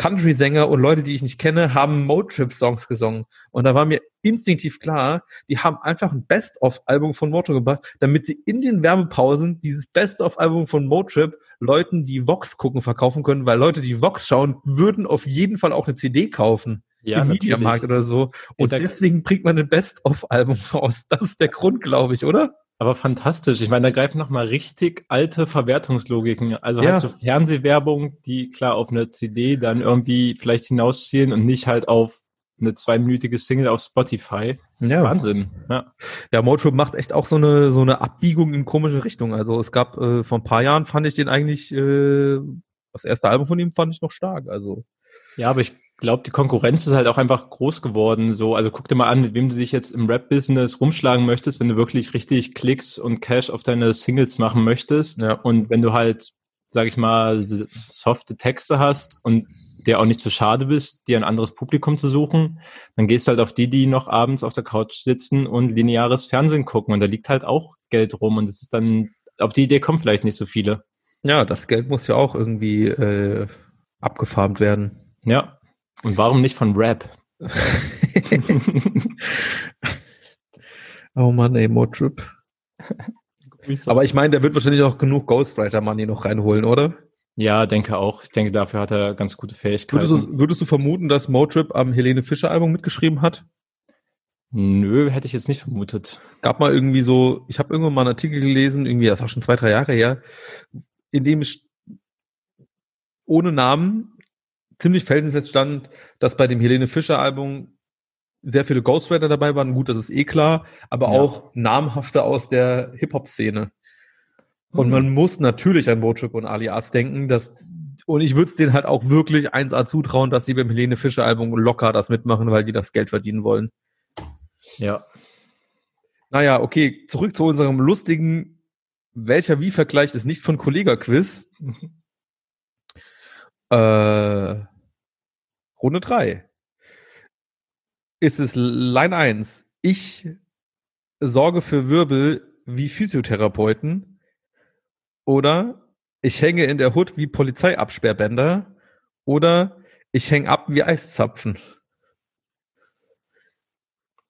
A: Country-Sänger und Leute, die ich nicht kenne, haben Motrip-Songs gesungen. Und da war mir instinktiv klar, die haben einfach ein Best-of-Album von Motrip gebracht, damit sie in den Werbepausen dieses Best-of-Album von Motrip Leuten, die Vox gucken, verkaufen können, weil Leute, die Vox schauen, würden auf jeden Fall auch eine CD kaufen
B: Ja,
A: im Mediamarkt oder so. Und
B: da-
A: deswegen bringt man ein Best-of-Album raus. Das ist der Grund, glaube ich, oder?
B: Aber fantastisch. Ich meine, da greifen nochmal richtig alte Verwertungslogiken. Also
A: Ja.
B: halt so Fernsehwerbung, die klar auf eine CD dann irgendwie vielleicht hinausziehen und nicht halt auf eine zweiminütige Single auf Spotify.
A: Ja.
B: Wahnsinn. Ja.
A: Ja, Motrip macht echt auch so eine so eine Abbiegung in komische Richtung. Also es gab äh, vor ein paar Jahren fand ich den eigentlich äh, das erste Album von ihm fand ich noch stark. Also
B: Ja, aber ich glaube, die Konkurrenz ist halt auch einfach groß geworden. So, also guck dir mal an, mit wem du dich jetzt im Rap-Business rumschlagen möchtest, wenn du wirklich richtig Klicks und Cash auf deine Singles machen möchtest.
A: Ja.
B: Und wenn du halt, sag ich mal, softe Texte hast und dir auch nicht zu schade bist, dir ein anderes Publikum zu suchen, dann gehst du halt auf die, die noch abends auf der Couch sitzen und lineares Fernsehen gucken. Und da liegt halt auch Geld rum. Und das ist dann, auf die Idee kommen vielleicht nicht so viele.
A: ja, das Geld muss ja auch irgendwie äh, abgefarmt werden.
B: Ja. Und warum nicht von Rap?
A: oh Mann, ey, Motrip. Aber ich meine, der wird wahrscheinlich auch genug Ghostwriter Money noch reinholen, oder?
B: Ja, denke auch. Ich denke, dafür hat er ganz gute Fähigkeiten.
A: Würdest du, würdest du vermuten, dass Motrip am Helene Fischer Album mitgeschrieben hat?
B: Nö, hätte ich jetzt nicht vermutet.
A: Gab mal irgendwie so, ich habe irgendwann mal einen Artikel gelesen, irgendwie, das ist auch schon zwei, drei Jahre her, in dem es ohne Namen ziemlich felsenfest stand, dass bei dem Helene Fischer Album sehr viele Ghostwriter dabei waren. Gut, das ist eh klar, aber
B: Ja.
A: auch namhafte aus der Hip-Hop-Szene. Und
B: Mhm.
A: man muss natürlich an Motrip und Alias denken, dass und ich würde es denen halt auch wirklich 1A zutrauen, dass sie beim Helene Fischer Album locker das mitmachen, weil die das Geld verdienen wollen.
B: Ja.
A: Naja, okay, zurück zu unserem lustigen Welcher Wie-Vergleich ist nicht von Kollega-Quiz. Äh, Runde drei Ist es Line 1? Ich sorge für Wirbel wie Physiotherapeuten oder ich hänge in der Hut wie Polizeiabsperrbänder oder ich hänge ab wie Eiszapfen.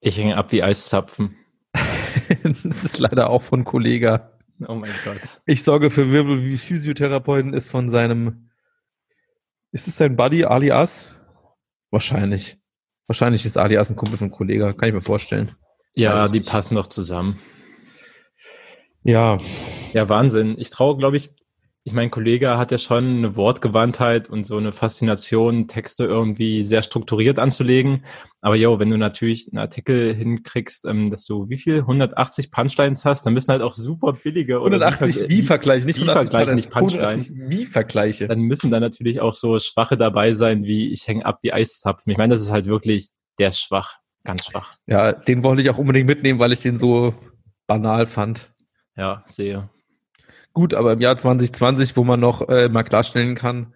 B: Ich hänge ab wie Eiszapfen.
A: das ist leider auch von Kollega.
B: Oh mein Gott.
A: Ich sorge für Wirbel wie Physiotherapeuten ist von seinem. Ist es sein Buddy alias? Wahrscheinlich. Wahrscheinlich ist alias ein Kumpel von Kollega, kann ich mir vorstellen.
B: Ja, die
A: nicht.
B: passen doch zusammen.
A: Ja,
B: Ja, Wahnsinn. Ich traue, glaube ich, ich mein Kollege hat ja schon eine Wortgewandtheit und so eine Faszination, Texte irgendwie sehr strukturiert anzulegen. Aber jo, wenn du natürlich einen Artikel hinkriegst, ähm, dass du wie viel 180 Punchlines hast, dann müssen halt auch super billige oder
A: 180
B: wie-
A: Wie-Vergleiche, nicht
B: Wie-Vergleiche, nicht
A: 180 Wie-Vergleiche.
B: dann müssen da natürlich auch so Schwache dabei sein, wie ich hänge ab wie Eiszapfen. Ich meine, das ist halt wirklich, der ist schwach, ganz schwach.
A: Ja, den wollte ich auch unbedingt mitnehmen, weil ich den so banal fand.
B: Ja, sehe.
A: Gut, aber im Jahr 2020, wo man noch äh, mal klarstellen kann,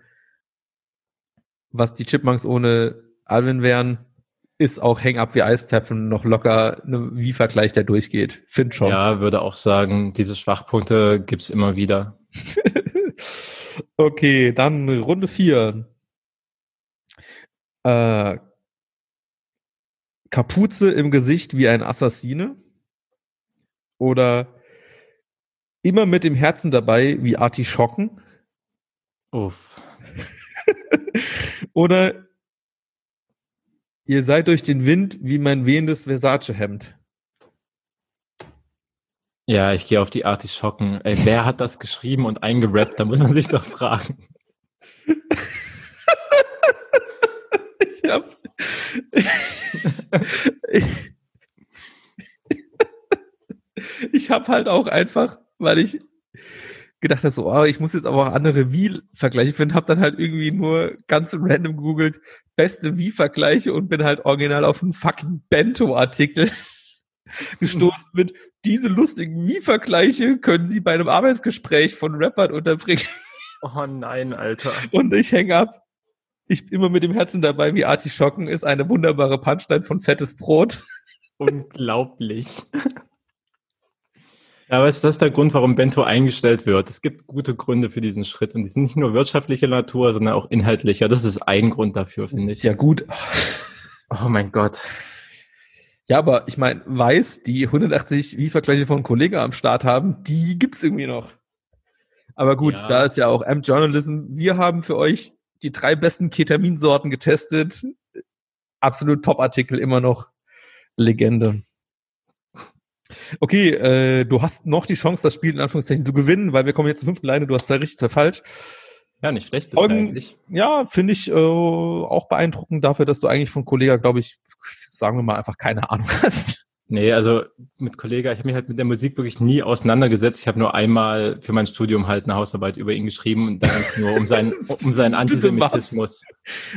A: was die Chipmunks ohne Alvin wären, ist auch Hang Up wie Eiszapfen noch locker ne, wie Vergleich, der durchgeht. Find schon.
B: Ja, würde auch sagen, diese Schwachpunkte gibt's immer wieder.
A: okay, dann Runde vier. Äh, Kapuze im Gesicht wie ein Assassine oder immer mit dem Herzen dabei wie Artischocken
B: Uff.
A: oder ihr seid durch den Wind wie mein wehendes Versace-Hemd.
B: Ja, ich gehe auf die Artischocken. Ey, wer hat das geschrieben und eingerappt? Da muss man sich doch fragen.
A: Ich hab, ich, ich hab halt auch einfach, weil ich gedacht habe, so, oh, ich muss jetzt aber auch andere Wie-Vergleiche finden, hab dann halt irgendwie nur ganz random googelt, beste Wie-Vergleiche und bin halt original auf einen fucking Bento-Artikel gestoßen mit, diese lustigen Wie-Vergleiche können Sie bei einem Arbeitsgespräch von Rappern unterbringen.
B: Oh nein, Alter.
A: Und ich hänge ab. Ich bin immer mit dem Herzen dabei, wie Artischocken ist eine wunderbare Punchline von fettes Brot.
B: Unglaublich. Ja, aber ist das der Grund, warum Bento eingestellt wird? Es gibt gute Gründe für diesen Schritt und die sind nicht nur wirtschaftlicher Natur, sondern auch inhaltlicher. Das ist ein Grund dafür, finde ich.
A: Ja, gut.
B: Oh mein Gott.
A: Ja, aber ich meine, weiß, die 180 Wie-Vergleiche von Kollegen am Start haben, die gibt's irgendwie noch. Aber gut,
B: Ja.
A: da ist ja auch M-Journalism. Wir haben für euch die drei besten Ketaminsorten getestet. Absolut Top-Artikel, immer noch Legende. Okay, äh, du hast noch die Chance, das Spiel in Anführungszeichen zu gewinnen, weil wir kommen jetzt zur fünften Leine. Du hast zwei richtig, zwei falsch.
B: Ja, nicht schlecht.
A: Zeugen-
B: eigentlich.
A: Ja, finde ich äh, auch beeindruckend dafür, dass du eigentlich von Kollega, glaube ich, sagen wir mal, einfach keine Ahnung hast.
B: Nee, also mit Kollege, ich habe mich halt mit der Musik wirklich nie auseinandergesetzt. Ich habe nur einmal für mein Studium halt eine Hausarbeit über ihn geschrieben und dann nur um seinen, um seinen
A: Bitte
B: Antisemitismus.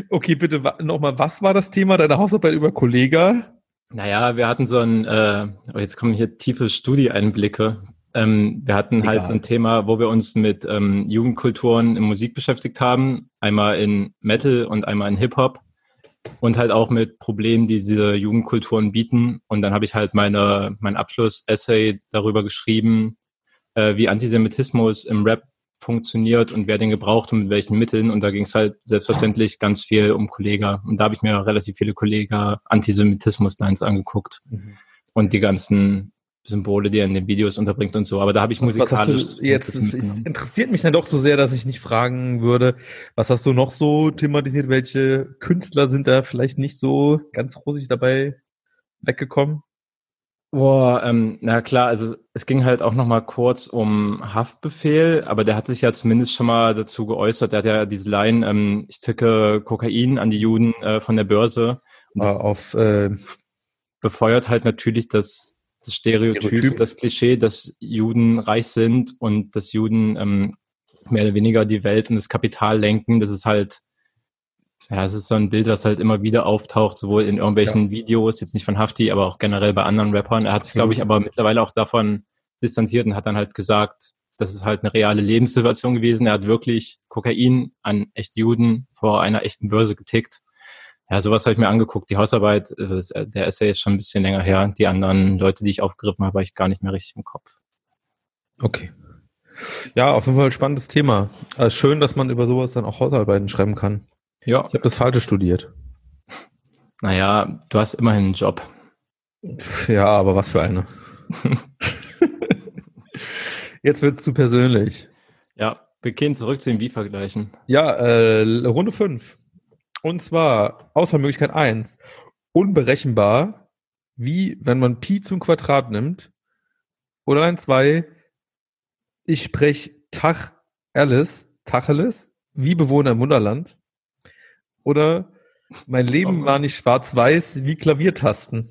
A: Okay, bitte nochmal, was war das Thema deiner Hausarbeit über Kollega?
B: Naja, wir hatten so ein, äh, oh, jetzt kommen hier tiefe Studieeinblicke. Ähm, wir hatten halt
A: Egal.
B: so ein Thema, wo wir uns mit ähm, Jugendkulturen in Musik beschäftigt haben. Einmal in Metal und einmal in Hip-Hop. Und halt auch mit Problemen, die diese Jugendkulturen bieten. Und dann habe ich halt meine, mein Abschluss-Essay darüber geschrieben, äh, wie Antisemitismus im Rap funktioniert und wer den gebraucht und mit welchen Mitteln. Und da ging es halt selbstverständlich ganz viel um Kollega. Und da habe ich mir relativ viele Kollega Antisemitismus-Lines angeguckt und die ganzen Symbole, die er in den Videos unterbringt und so. Aber da habe ich
A: Was, was
B: musikalisch
A: du jetzt, es interessiert mich dann doch so sehr, dass ich nicht fragen würde, was hast du noch so thematisiert? Welche Künstler sind da vielleicht nicht so ganz rosig dabei weggekommen?
B: Boah, ähm, na klar, also es ging halt auch noch mal kurz um Haftbefehl, aber der hat sich ja zumindest schon mal dazu geäußert. Der hat ja diese Line, ähm, ich ticke Kokain an die Juden äh, von der Börse. Und
A: Äh,
B: das
A: auf äh,
B: befeuert halt natürlich das, das Stereotyp,
A: Stereotyp.
B: das Klischee, dass Juden reich sind und dass Juden ähm, mehr oder weniger die Welt und das Kapital lenken. Das ist halt, ja, es ist so ein Bild, was halt immer wieder auftaucht, sowohl in irgendwelchen Videos, jetzt nicht von Hafti, aber auch generell bei anderen Rappern. Er hat sich, glaube ich, aber mittlerweile auch davon distanziert und hat dann halt gesagt, das ist halt eine reale Lebenssituation gewesen. Er hat wirklich Kokain an echte Juden vor einer echten Börse getickt. Ja, sowas habe ich mir angeguckt. Die Hausarbeit, äh, das, der Essay ist schon ein bisschen länger her. Die anderen Leute, die ich aufgegriffen habe, habe ich gar nicht mehr richtig im Kopf.
A: Okay. Ja, auf jeden Fall spannendes Thema. Äh, schön, dass man über sowas dann auch Hausarbeiten schreiben kann.
B: Ja,
A: Ich habe das Falsche studiert.
B: naja, du hast immerhin einen Job.
A: Ja, aber was für eine. Jetzt wird's zu persönlich.
B: Ja, wir gehen zurück zu den Wie-Vergleichen.
A: Ja, äh, Runde 5. Und zwar Auswahlmöglichkeit 1. Unberechenbar, wie wenn man Pi zum Quadrat nimmt. Oder ein 2. Ich sprech Tach Alice, Tacheles, wie Bewohner im Wunderland. Oder mein Leben
B: Oh.
A: war nicht schwarz-weiß wie Klaviertasten.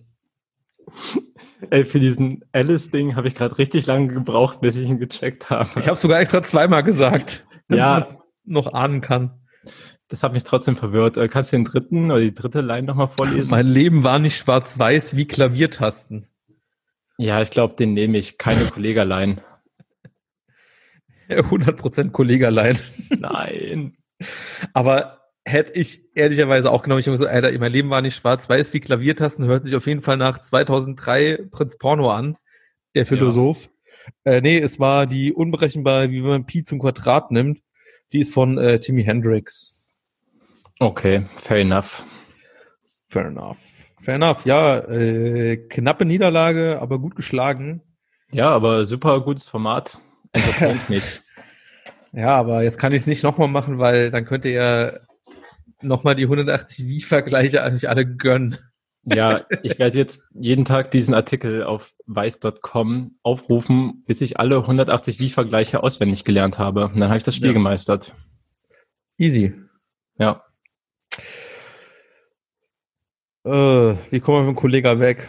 B: Ey, für diesen Alice-Ding habe ich gerade richtig lange gebraucht, bis ich ihn gecheckt habe.
A: Ich habe sogar extra zweimal gesagt, damit
B: Ja.
A: man es noch ahnen kann.
B: Das hat mich trotzdem verwirrt. Äh, Kannst du den dritten oder die dritte Line nochmal vorlesen?
A: Mein Leben war nicht schwarz-weiß wie Klaviertasten.
B: ja, ich glaube, den nehme ich. Keine Kollegerlein.
A: 100% Kollegerlein.
B: Nein.
A: Aber hätte ich ehrlicherweise auch genommen, ich habe so, Alter, mein Leben war nicht schwarz-weiß wie Klaviertasten, hört sich auf jeden Fall nach 2003 Prinz Porno an, der Philosoph. Äh, nee, es war die unberechenbare, wie wenn man Pi zum Quadrat nimmt. Die ist von äh, Jimi Hendrix.
B: Okay, fair enough.
A: Fair enough. Fair enough, ja, äh, knappe Niederlage, aber gut geschlagen.
B: Ja, aber super gutes Format. Entertaint mich.
A: Ja, aber jetzt kann ich es nicht nochmal machen, weil dann könnt ihr ja nochmal die 180 Wie-Vergleiche eigentlich alle gönnen.
B: Ja, ich werde jetzt jeden Tag diesen Artikel auf weiß.com aufrufen, bis ich alle 180 Wie-Vergleiche auswendig gelernt habe. Und dann habe ich das Spiel
A: Ja.
B: gemeistert.
A: Easy.
B: Ja.
A: Äh, wie kommen wir mit dem Kollegen weg?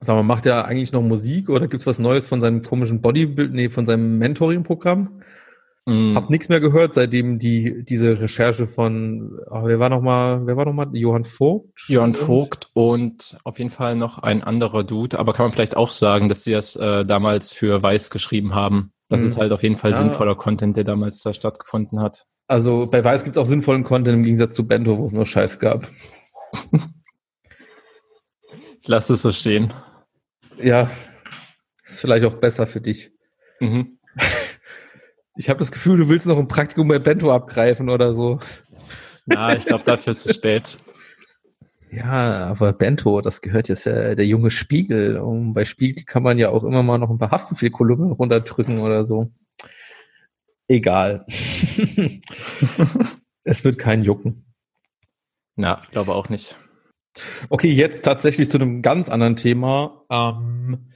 A: Sag mal, macht er eigentlich noch Musik oder gibt's was Neues von seinem komischen Bodybuild, nee, von seinem Mentoring-Programm?
B: Mm,
A: Hab nichts mehr gehört, seitdem die, diese Recherche von, ach, wer war noch mal, wer war noch mal? Johann Vogt?
B: Jörn Vogt und auf jeden Fall noch ein anderer Dude, aber kann man vielleicht auch sagen, dass sie das äh, damals für Weiß geschrieben haben. Das
A: Mhm.
B: ist halt auf jeden Fall
A: Ja.
B: sinnvoller Content, der damals da stattgefunden hat.
A: Also bei Weiß gibt's auch sinnvollen Content im Gegensatz zu Bento, wo es nur Scheiß gab.
B: Ich lasse es so stehen.
A: Ja, ist vielleicht auch besser für dich.
B: Mhm.
A: Ich habe das Gefühl, du willst noch ein Praktikum bei Bento abgreifen oder so.
B: Na, ich glaube, dafür ist es spät.
A: Ja, aber Bento, das gehört jetzt ja der junge Spiegel. Und bei Spiegel kann man ja auch immer mal noch ein paar Haftbefehlkolumnen runterdrücken oder so. Egal. es wird kein Jucken.
B: Na, ich glaube auch nicht.
A: Okay, jetzt tatsächlich zu einem ganz anderen Thema. Ähm,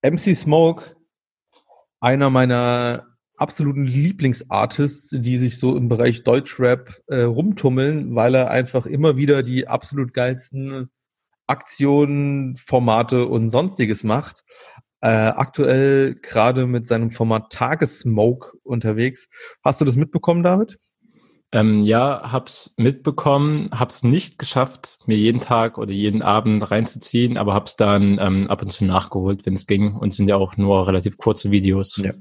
A: MC Smoke, einer meiner absoluten Lieblingsartists, die sich so im Bereich Deutschrap äh, rumtummeln, weil er einfach immer wieder die absolut geilsten Aktionen, Formate und sonstiges macht. Äh, aktuell gerade mit seinem Format Tagessmoke unterwegs. Hast du das mitbekommen, David?
B: Ähm, ja, hab's mitbekommen, hab's nicht geschafft, mir jeden Tag oder jeden Abend reinzuziehen, aber hab's dann ähm, ab und zu nachgeholt, wenn es ging. Und sind ja auch nur relativ kurze Videos.
A: Ja.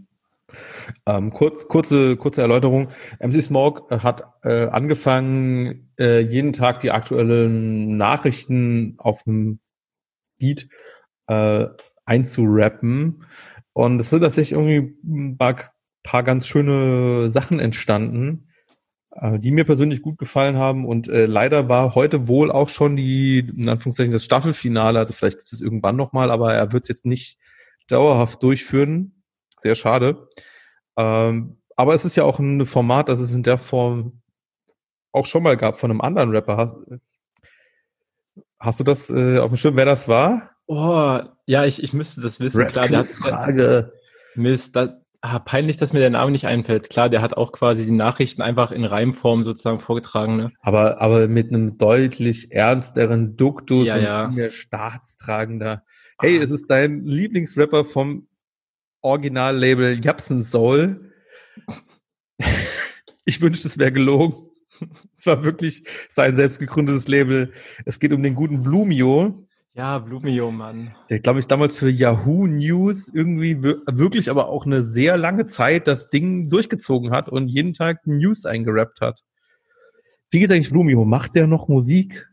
A: Ähm, kurz, kurze, kurze Erläuterung. MC Smog hat äh, angefangen, äh, jeden Tag die aktuellen Nachrichten auf dem Beat äh, einzurappen. Und es sind tatsächlich irgendwie ein paar, paar ganz schöne Sachen entstanden, äh, die mir persönlich gut gefallen haben. Und äh, leider war heute wohl auch schon die, in Anführungszeichen, das Staffelfinale. Also vielleicht gibt es irgendwann nochmal, aber er wird es jetzt nicht dauerhaft durchführen. Sehr schade. Ähm, aber es ist ja auch ein Format, das es in der Form auch schon mal gab von einem anderen Rapper. Hast, hast du das äh, auf dem Schirm, wer das war?
B: Oh, ja, ich, ich müsste das wissen.
A: Rap
B: Klar, der hat,
A: Frage.
B: Mist, da, ah, peinlich, dass mir der Name nicht einfällt. Klar, der hat auch quasi die Nachrichten einfach in Reimform sozusagen vorgetragen. Ne?
A: Aber, aber mit einem deutlich ernsteren Duktus
B: Ja,
A: und
B: ja.
A: viel mehr staatstragender. Hey,
B: Ah.
A: es ist dein Lieblingsrapper vom Originallabel Japsen Soul. Ich wünschte, es wäre gelogen. Es war wirklich sein selbst gegründetes Label. Es geht um den guten Blumio,
B: Ja, Blumio, Mann.
A: der, glaube ich, damals für Yahoo News irgendwie wir- wirklich aber auch eine sehr lange Zeit das Ding durchgezogen hat und jeden Tag News eingerappt hat. Wie geht's eigentlich Blumio? Macht der noch Musik?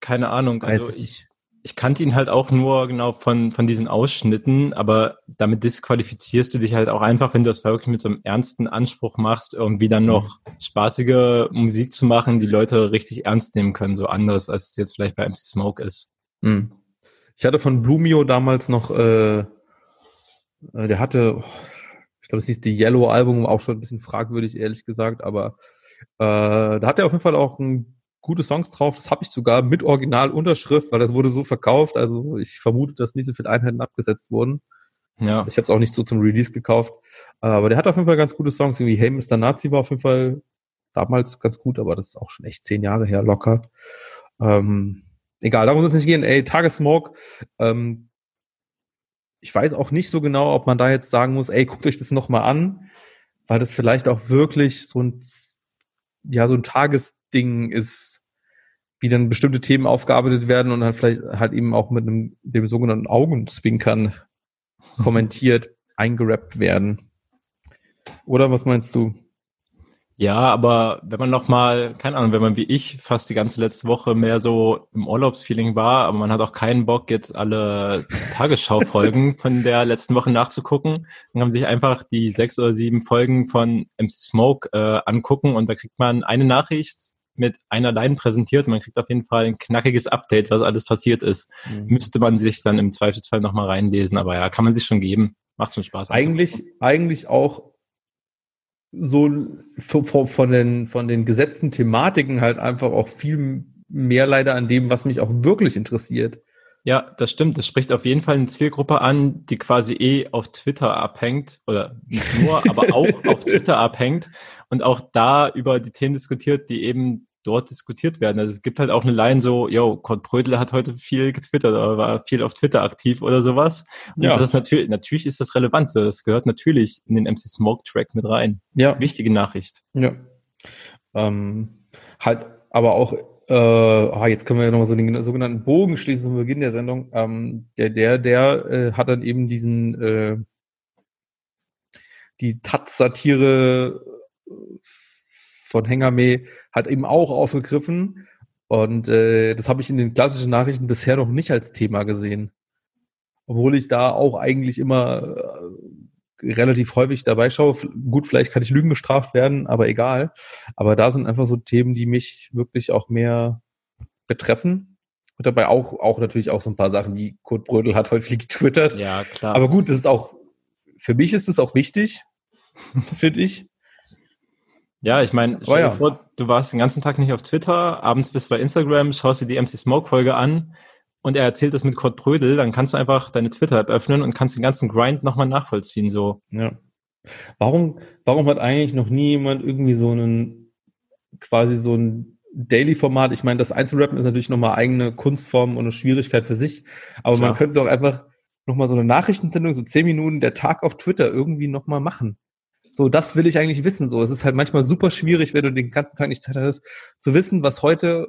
B: Keine Ahnung. Also
A: ich
B: ich, kannte ihn halt auch nur genau von, von diesen Ausschnitten, aber damit disqualifizierst du dich halt auch einfach, wenn du das wirklich mit so einem ernsten Anspruch machst, irgendwie dann noch spaßige Musik zu machen, die Leute richtig ernst nehmen können, so anders, als es jetzt vielleicht bei MC Smoke ist.
A: Hm. Ich hatte von Blumio damals noch, äh, äh, der hatte, ich glaube, es hieß die Yellow Album, auch schon ein bisschen fragwürdig, ehrlich gesagt, aber äh, da hat er auf jeden Fall auch ein, gute Songs drauf. Das habe ich sogar mit Originalunterschrift, weil das wurde so verkauft. Also ich vermute, dass nicht so viele Einheiten abgesetzt wurden.
B: Ja.
A: Ich habe es auch nicht so zum Release gekauft. Aber der hat auf jeden Fall ganz gute Songs. Irgendwie Hey Mr. Nazi war auf jeden Fall damals ganz gut, aber das ist auch schon echt zehn Jahre her, locker. Ähm, egal, darum soll es nicht gehen. Ey, Tagessmoke. Ähm, ich weiß auch nicht so genau, ob man da jetzt sagen muss, ey, guckt euch das nochmal an, weil das vielleicht auch wirklich so ein, ja, so ein Tagesding ist, wie dann bestimmte Themen aufgearbeitet werden und dann vielleicht halt eben auch mit einem, dem sogenannten Augenzwinkern kommentiert, eingerappt werden. Oder was meinst du?
B: Ja, aber wenn man noch mal, keine Ahnung, wenn man wie ich fast die ganze letzte Woche mehr so im Urlaubsfeeling war, aber man hat auch keinen Bock, jetzt alle Tagesschau-Folgen von der letzten Woche nachzugucken, dann kann man sich einfach die sechs oder sieben Folgen von MC Smoke äh, angucken und da kriegt man eine Nachricht mit einer Line präsentiert und man kriegt auf jeden Fall ein knackiges Update, was alles passiert ist. Müsste man sich dann im Zweifelsfall noch mal reinlesen, aber ja, kann man sich schon geben. Macht schon Spaß.
A: Eigentlich, eigentlich auch so von, von den, von den gesetzten Thematiken halt einfach auch viel mehr leider an dem, was mich auch wirklich interessiert.
B: Ja, das stimmt. Das spricht auf jeden Fall eine Zielgruppe an, die quasi eh auf Twitter abhängt oder nicht nur, aber auch auf Twitter abhängt und auch da über die Themen diskutiert, die eben dort diskutiert werden. Also es gibt halt auch eine Line so, yo, Kurt Brödel hat heute viel getwittert oder war viel auf Twitter aktiv oder sowas. Und
A: Ja.
B: das ist natürlich, natürlich ist das relevant. Das gehört natürlich in den MC Smoke Track mit rein.
A: Ja,
B: Wichtige Nachricht.
A: ja. Ähm, halt, aber auch, äh, ah, jetzt können wir ja nochmal so den sogenannten Bogen schließen zum Beginn der Sendung. Ähm, der, der, der äh, hat dann eben diesen, äh, die Taz-Satire von Hengame hat eben auch aufgegriffen. Und äh, das habe ich in den klassischen Nachrichten bisher noch nicht als Thema gesehen. Obwohl ich da auch eigentlich immer äh, relativ häufig dabei schaue. Gut, vielleicht kann ich Lügen gestraft werden, aber egal. Aber da sind einfach so Themen, die mich wirklich auch mehr betreffen. Und dabei auch, auch natürlich auch so ein paar Sachen, wie Kurt Brödel hat heute viel getwittert.
B: Ja, klar.
A: Aber gut, das ist auch, für mich ist es auch wichtig, finde ich.
B: Ja, ich meine, stell dir
A: ja.
B: vor, du warst den ganzen Tag nicht auf Twitter, abends bist du bei Instagram, schaust dir die MC Smoke Folge an und er erzählt das mit Kurt Brödel, dann kannst du einfach deine Twitter-App öffnen und kannst den ganzen Grind nochmal nachvollziehen, so.
A: Ja. Warum, warum hat eigentlich noch nie jemand irgendwie so einen, quasi so ein Daily-Format? Ich meine, das Einzelrappen ist natürlich nochmal eigene Kunstform und eine Schwierigkeit für sich, aber Klar. man könnte doch einfach nochmal so eine Nachrichtensendung, so zehn Minuten, der Tag auf Twitter irgendwie nochmal machen. So, das will ich eigentlich wissen. So, es ist halt manchmal super schwierig, wenn du den ganzen Tag nicht Zeit hast, zu wissen, was heute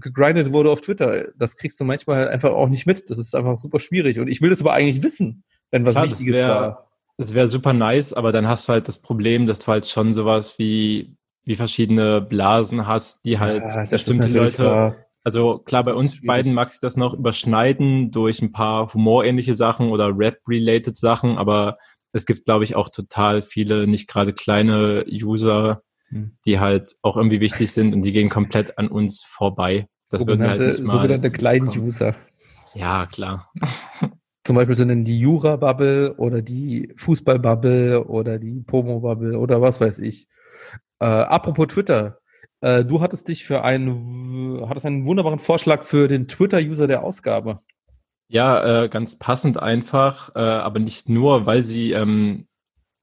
A: gegrindet wurde auf Twitter. Das kriegst du manchmal halt einfach auch nicht mit. Das ist einfach super schwierig. Und ich will das aber eigentlich wissen, wenn was Klar, Wichtiges
B: wär,
A: war.
B: Das wäre super nice, aber dann hast du halt das Problem, dass du halt schon sowas wie, wie verschiedene Blasen hast, die halt ja, bestimmte Leute. Wahr. Also klar, bei uns beiden mag sich das noch überschneiden durch ein paar humorähnliche Sachen oder Rap-related Sachen, aber es gibt, glaube ich, auch total viele, nicht gerade kleine User. Die halt auch irgendwie wichtig sind und die gehen komplett an uns vorbei.
A: Das wir halt sogenannte kleinen User.
B: Ja, klar.
A: Zum Beispiel sind die Jura-Bubble oder die Fußball-Bubble oder die Pomo-Bubble oder was weiß ich. Äh, apropos Twitter. Äh, du hattest dich für einen, hattest einen wunderbaren Vorschlag für den Twitter-User der Ausgabe.
B: Ja, äh, ganz passend einfach, äh, aber nicht nur, weil sie ähm,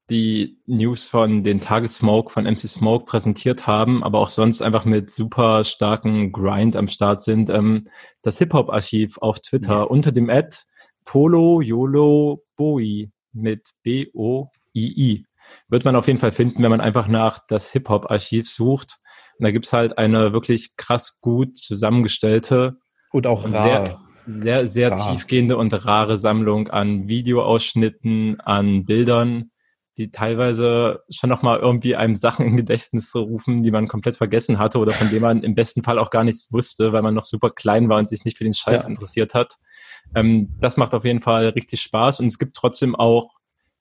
B: die News von den Tagessmoke von MC Smoke präsentiert haben, aber auch sonst einfach mit super starken Grind am Start sind. Ähm, das Hip-Hop-Archiv auf Twitter yes. unter dem Ad Polo Yolo Boi mit B-O-I-I. Wird man auf jeden Fall finden, wenn man einfach nach das Hip-Hop-Archiv sucht. Und da gibt's halt eine wirklich krass gut zusammengestellte
A: und auch rar.
B: sehr sehr, sehr Rar. tiefgehende und rare Sammlung an Videoausschnitten, an Bildern, die teilweise schon nochmal irgendwie einem Sachen in Gedächtnis zu rufen, die man komplett vergessen hatte oder von denen man im besten Fall auch gar nichts wusste, weil man noch super klein war und sich nicht für den Scheiß ja. interessiert hat. Ähm, das macht auf jeden Fall richtig Spaß und es gibt trotzdem auch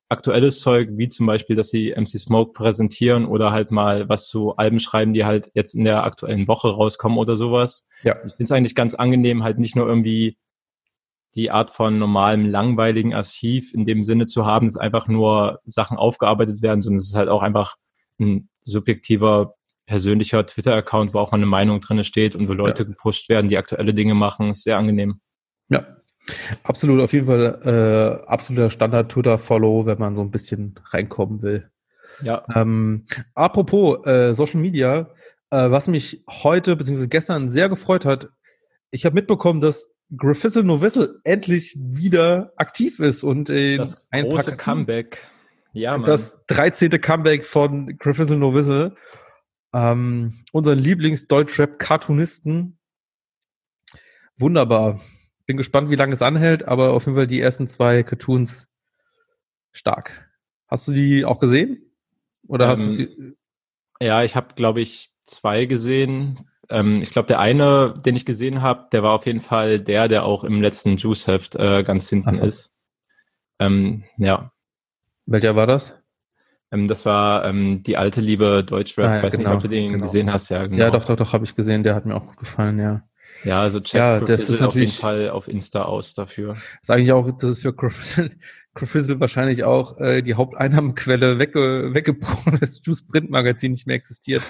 B: aktuelles Zeug, wie zum Beispiel, dass sie MC Smoke präsentieren oder halt mal was zu Alben schreiben, die halt jetzt in der aktuellen Woche rauskommen oder sowas. Ja. Ich finde es eigentlich ganz angenehm, halt nicht nur irgendwie die Art von normalem, langweiligen Archiv in dem Sinne zu haben, dass einfach nur Sachen aufgearbeitet werden, sondern es ist halt auch einfach ein subjektiver, persönlicher Twitter-Account, wo auch mal eine Meinung drinne steht und wo Leute ja. gepusht werden, die aktuelle Dinge machen. Ist sehr angenehm.
A: Ja, Absolut, auf jeden Fall äh, absoluter Standard-Twitter-Follow, wenn man so ein bisschen reinkommen will. Ja. Ähm, apropos äh, Social Media, äh, was mich heute bzw. gestern sehr gefreut hat, ich habe mitbekommen, dass Griffizzle Novizzle endlich wieder aktiv ist und
B: äh, das ein große Comeback.
A: Ja, Mann. Das 13. Comeback von Griffizzle Novizzle, ähm, unseren Lieblings-Deutschrap-Cartoonisten. Wunderbar bin gespannt, wie lange es anhält, aber auf jeden Fall die ersten zwei Cartoons stark. Hast du die auch gesehen? Oder ähm, hast du sie?
B: Ja, ich habe, glaube ich, zwei gesehen. Ähm, ich glaube, der eine, den ich gesehen habe, der war auf jeden Fall der, der auch im letzten Juice-Heft äh, ganz hinten so. ist. Ähm, ja.
A: Welcher war das?
B: Ähm, das war ähm, die alte Liebe Deutschrap. Ah, ja, weiß genau, nicht, ob du den genau. gesehen hast. Ja,
A: genau. ja, doch, doch, doch, habe ich gesehen. Der hat mir auch gefallen, ja.
B: Ja, also check ja, das ist auf jeden Fall auf Insta aus dafür. Das
A: ist eigentlich auch, das ist für Crofizzle wahrscheinlich auch äh, die Haupteinnahmenquelle wegge weggebrochen, das Juice Print Magazin nicht mehr existiert.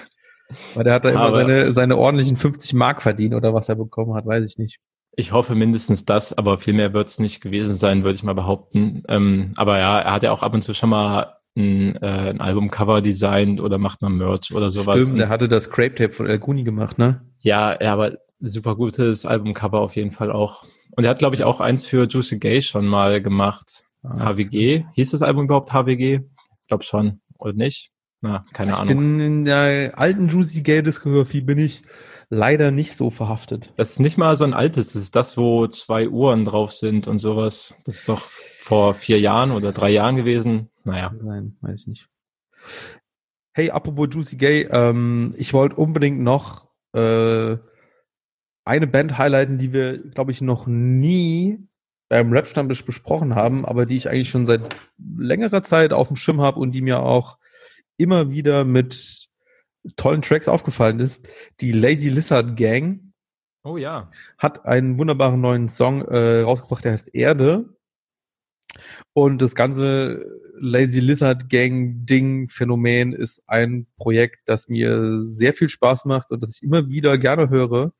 A: Weil der hat da immer seine, seine ordentlichen 50 Mark verdient oder was er bekommen hat, weiß ich nicht.
B: Ich hoffe mindestens das, aber viel mehr wird es nicht gewesen sein, würde ich mal behaupten. Ähm, aber ja, er hat ja auch ab und zu schon mal ein, äh, ein Albumcover designt oder macht mal Merch oder sowas.
A: Stimmt, der hatte das Crepe Tape von El Guni gemacht, ne?
B: Ja, ja, aber super gutes Albumcover auf jeden Fall auch. Und er hat, glaube ich, auch eins für Juicy Gay schon mal gemacht. Ah, HWG. Hieß das Album überhaupt HWG? Ich glaube schon. Oder nicht? Na, keine
A: ich
B: Ahnung.
A: Bin in der alten Juicy Gay Diskografie bin ich leider nicht so verhaftet.
B: Das ist nicht mal so ein altes. Das ist das, wo zwei Uhren drauf sind und sowas. Das ist doch vor vier Jahren oder drei Jahren gewesen. Naja.
A: Nein, weiß ich nicht. Hey, apropos Juicy Gay, ähm, ich wollte unbedingt noch äh, eine Band highlighten, die wir, glaube ich, noch nie beim Rap-Stammtisch besprochen haben, aber die ich eigentlich schon seit längerer Zeit auf dem Schirm habe und die mir auch immer wieder mit tollen Tracks aufgefallen ist. Die Lazy Lizard Gang.
B: Oh ja.
A: Hat einen wunderbaren neuen Song äh, rausgebracht, der heißt Erde. Und das ganze Lazy Lizard Gang Ding Phänomen ist ein Projekt, das mir sehr viel Spaß macht und das ich immer wieder gerne höre.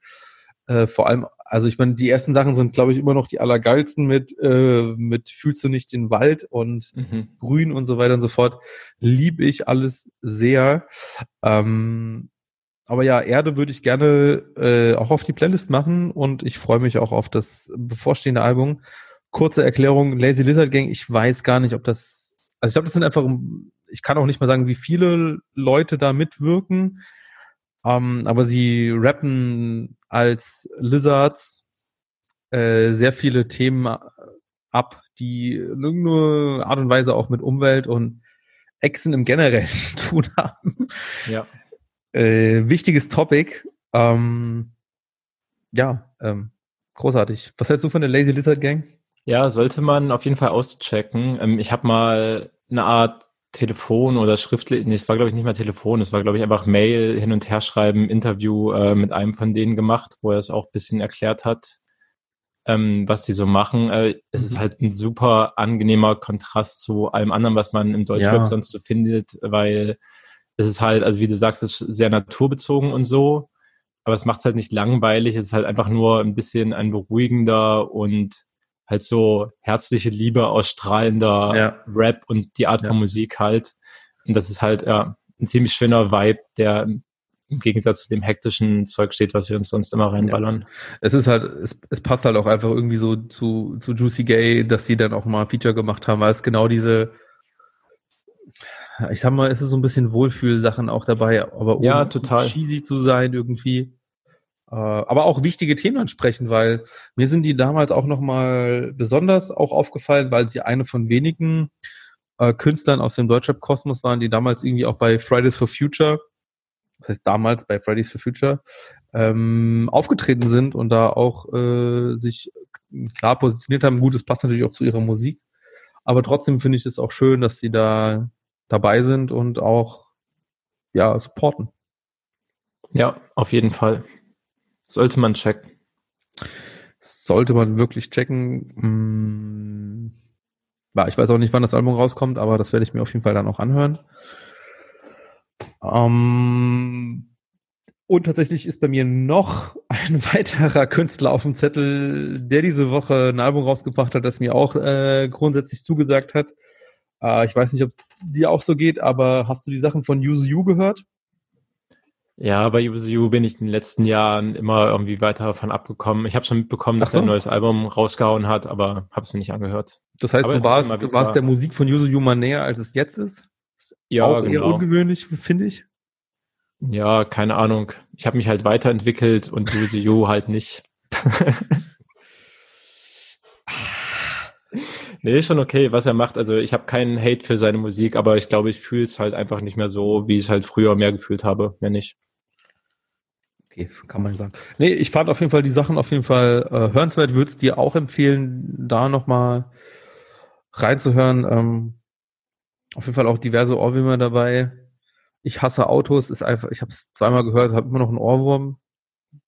A: Äh, vor allem also ich meine, die ersten Sachen sind, glaube ich, immer noch die allergeilsten mit, äh, mit fühlst du nicht den Wald und
B: Mhm.
A: Grün und so weiter und so fort. Lieb ich alles sehr. Ähm, aber ja, Erde würde ich gerne äh, auch auf die Playlist machen und ich freue mich auch auf das bevorstehende Album. Kurze Erklärung, Lazy Lizard Gang, ich weiß gar nicht, ob das, also ich glaube, das sind einfach, ich kann auch nicht mal sagen, wie viele Leute da mitwirken, ähm, aber sie rappen als Lizards äh, sehr viele Themen ab, die in irgendeiner Art und Weise auch mit Umwelt und Echsen im Generellen zu tun haben.
B: Ja.
A: Äh, wichtiges Topic. Ähm, ja, ähm, großartig. Was hältst du von der Lazy Lizard Gang?
B: Ja, sollte man auf jeden Fall auschecken. Ähm, ich habe mal eine Art Telefon oder schriftlich, nee, es war glaube ich nicht mal Telefon, es war glaube ich einfach Mail hin und her schreiben, Interview äh, mit einem von denen gemacht, wo er es auch ein bisschen erklärt hat, ähm, was die so machen. Äh, es ist
A: Mhm.
B: halt ein super angenehmer Kontrast zu allem anderen, was man im Deutschrap
A: Ja.
B: sonst so findet, weil es ist halt, also wie du sagst, es ist sehr naturbezogen und so, aber es macht es halt nicht langweilig, es ist halt einfach nur ein bisschen ein beruhigender und halt so herzliche Liebe ausstrahlender
A: Ja.
B: Rap und die Art
A: Ja.
B: von Musik halt. Und das ist halt ja ein ziemlich schöner Vibe, der im Gegensatz zu dem hektischen Zeug steht, was wir uns sonst immer reinballern.
A: Es ist halt, es, es passt halt auch einfach irgendwie so zu, zu Juicy Gay, dass sie dann auch mal ein Feature gemacht haben, weil es genau diese, ich sag mal, es ist so ein bisschen Wohlfühlsachen auch dabei, aber
B: Ja,
A: ohne zu
B: total.
A: cheesy zu sein irgendwie. Äh, aber auch wichtige Themen ansprechen, weil mir sind die damals auch nochmal besonders auch aufgefallen, weil sie eine von wenigen äh, Künstlern aus dem Deutschrap-Kosmos waren, die damals irgendwie auch bei Fridays for Future, das heißt damals bei Fridays for Future, ähm, aufgetreten sind und da auch äh, sich klar positioniert haben. Gut, es passt natürlich auch zu ihrer Musik, aber trotzdem finde ich es auch schön, dass sie da dabei sind und auch ja supporten.
B: Ja, auf jeden Fall. Sollte man checken.
A: Sollte man wirklich checken. Mm, ja, ich weiß auch nicht, wann das Album rauskommt, aber das werde ich mir auf jeden Fall dann auch anhören. Ähm, und tatsächlich ist bei mir noch ein weiterer Künstler auf dem Zettel, der diese Woche ein Album rausgebracht hat, das mir auch äh, grundsätzlich zugesagt hat. Äh, ich weiß nicht, ob es dir auch so geht, aber hast du die Sachen von Yuzu Yu gehört?
B: Ja, bei USU bin ich in den letzten Jahren immer irgendwie weiter davon abgekommen. Ich habe schon mitbekommen, dass
A: so.
B: er ein neues Album rausgehauen hat, aber habe es mir nicht angehört.
A: Das heißt,
B: Aber
A: du warst, du warst
B: war.
A: der Musik von Yu mal näher, als es jetzt ist.
B: Ja,
A: auch eher
B: genau.
A: ungewöhnlich, finde ich.
B: Ja, keine Ahnung. Ich habe mich halt weiterentwickelt und USU halt nicht. nee, ist schon okay, was er macht. Also ich habe keinen Hate für seine Musik, aber ich glaube, ich fühle es halt einfach nicht mehr so, wie ich es halt früher mehr gefühlt habe. Mehr nicht.
A: Okay, kann man sagen. Nee, ich fand auf jeden Fall die Sachen auf jeden Fall äh, hörenswert. Würde es dir auch empfehlen, da nochmal reinzuhören. Ähm, auf jeden Fall auch diverse Ohrwürmer dabei. Ich hasse Autos, ist einfach, ich habe es zweimal gehört, habe immer noch einen Ohrwurm.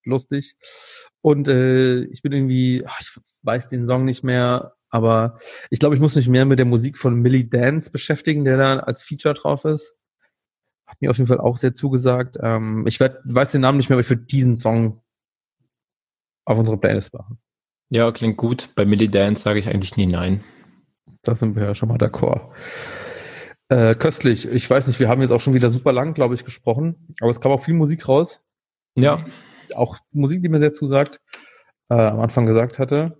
A: Lustig. Und äh, ich bin irgendwie, ach, ich weiß den Song nicht mehr, aber ich glaube, ich muss mich mehr mit der Musik von Millie Dance beschäftigen, der da als Feature drauf ist. Hat mir auf jeden Fall auch sehr zugesagt. Ähm, ich werd, weiß den Namen nicht mehr, aber ich würde diesen Song auf unsere Playlist machen.
B: Ja, klingt gut. Bei Millie Dance sage ich eigentlich nie nein.
A: Da sind wir ja schon mal d'accord. Äh, köstlich. Ich weiß nicht, wir haben jetzt auch schon wieder super lang, glaube ich, gesprochen. Aber es kam auch viel Musik raus.
B: Ja,
A: Auch Musik, die mir sehr zusagt. Äh, am Anfang gesagt hatte.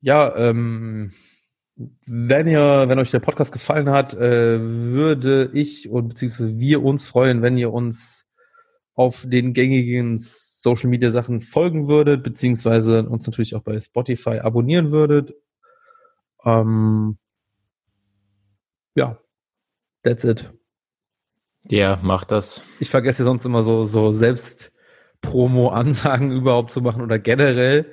A: Ja, ähm, wenn ihr, wenn euch der Podcast gefallen hat, äh, würde ich und beziehungsweise wir uns freuen, wenn ihr uns auf den gängigen Social Media Sachen folgen würdet, beziehungsweise uns natürlich auch bei Spotify abonnieren würdet. Ähm, ja, that's it.
B: der macht das.
A: Ich vergesse sonst immer so, so selbst Promo-Ansagen überhaupt zu machen oder generell.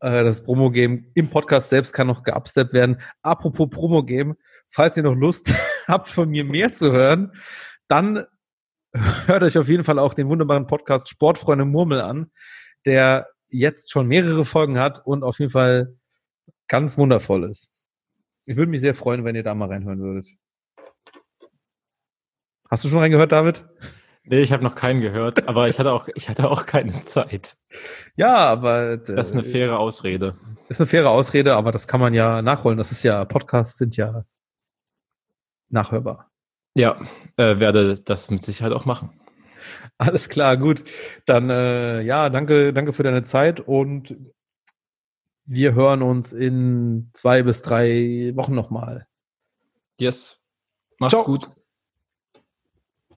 A: Äh, das Promo-Game im Podcast selbst kann noch geupsteppt werden. Apropos Promo-Game, falls ihr noch Lust habt, von mir mehr zu hören, dann hört euch auf jeden Fall auch den wunderbaren Podcast Sportfreunde Murmel an, der jetzt schon mehrere Folgen hat und auf jeden Fall ganz wundervoll ist. Ich würde mich sehr freuen, wenn ihr da mal reinhören würdet. Hast du schon reingehört, David?
B: Nee, ich habe noch keinen gehört, aber ich hatte auch, ich hatte auch keine Zeit.
A: Ja, aber
B: Das ist eine
A: äh,
B: faire Ausrede.
A: ist eine faire Ausrede, aber das kann man ja nachholen. Das ist ja, Podcasts sind ja nachhörbar.
B: Ja, äh, werde das mit Sicherheit auch machen.
A: Alles klar, gut. Dann äh, ja, danke, danke für deine Zeit und wir hören uns in zwei bis drei Wochen nochmal.
B: Yes. Macht's
A: Ciao.
B: gut.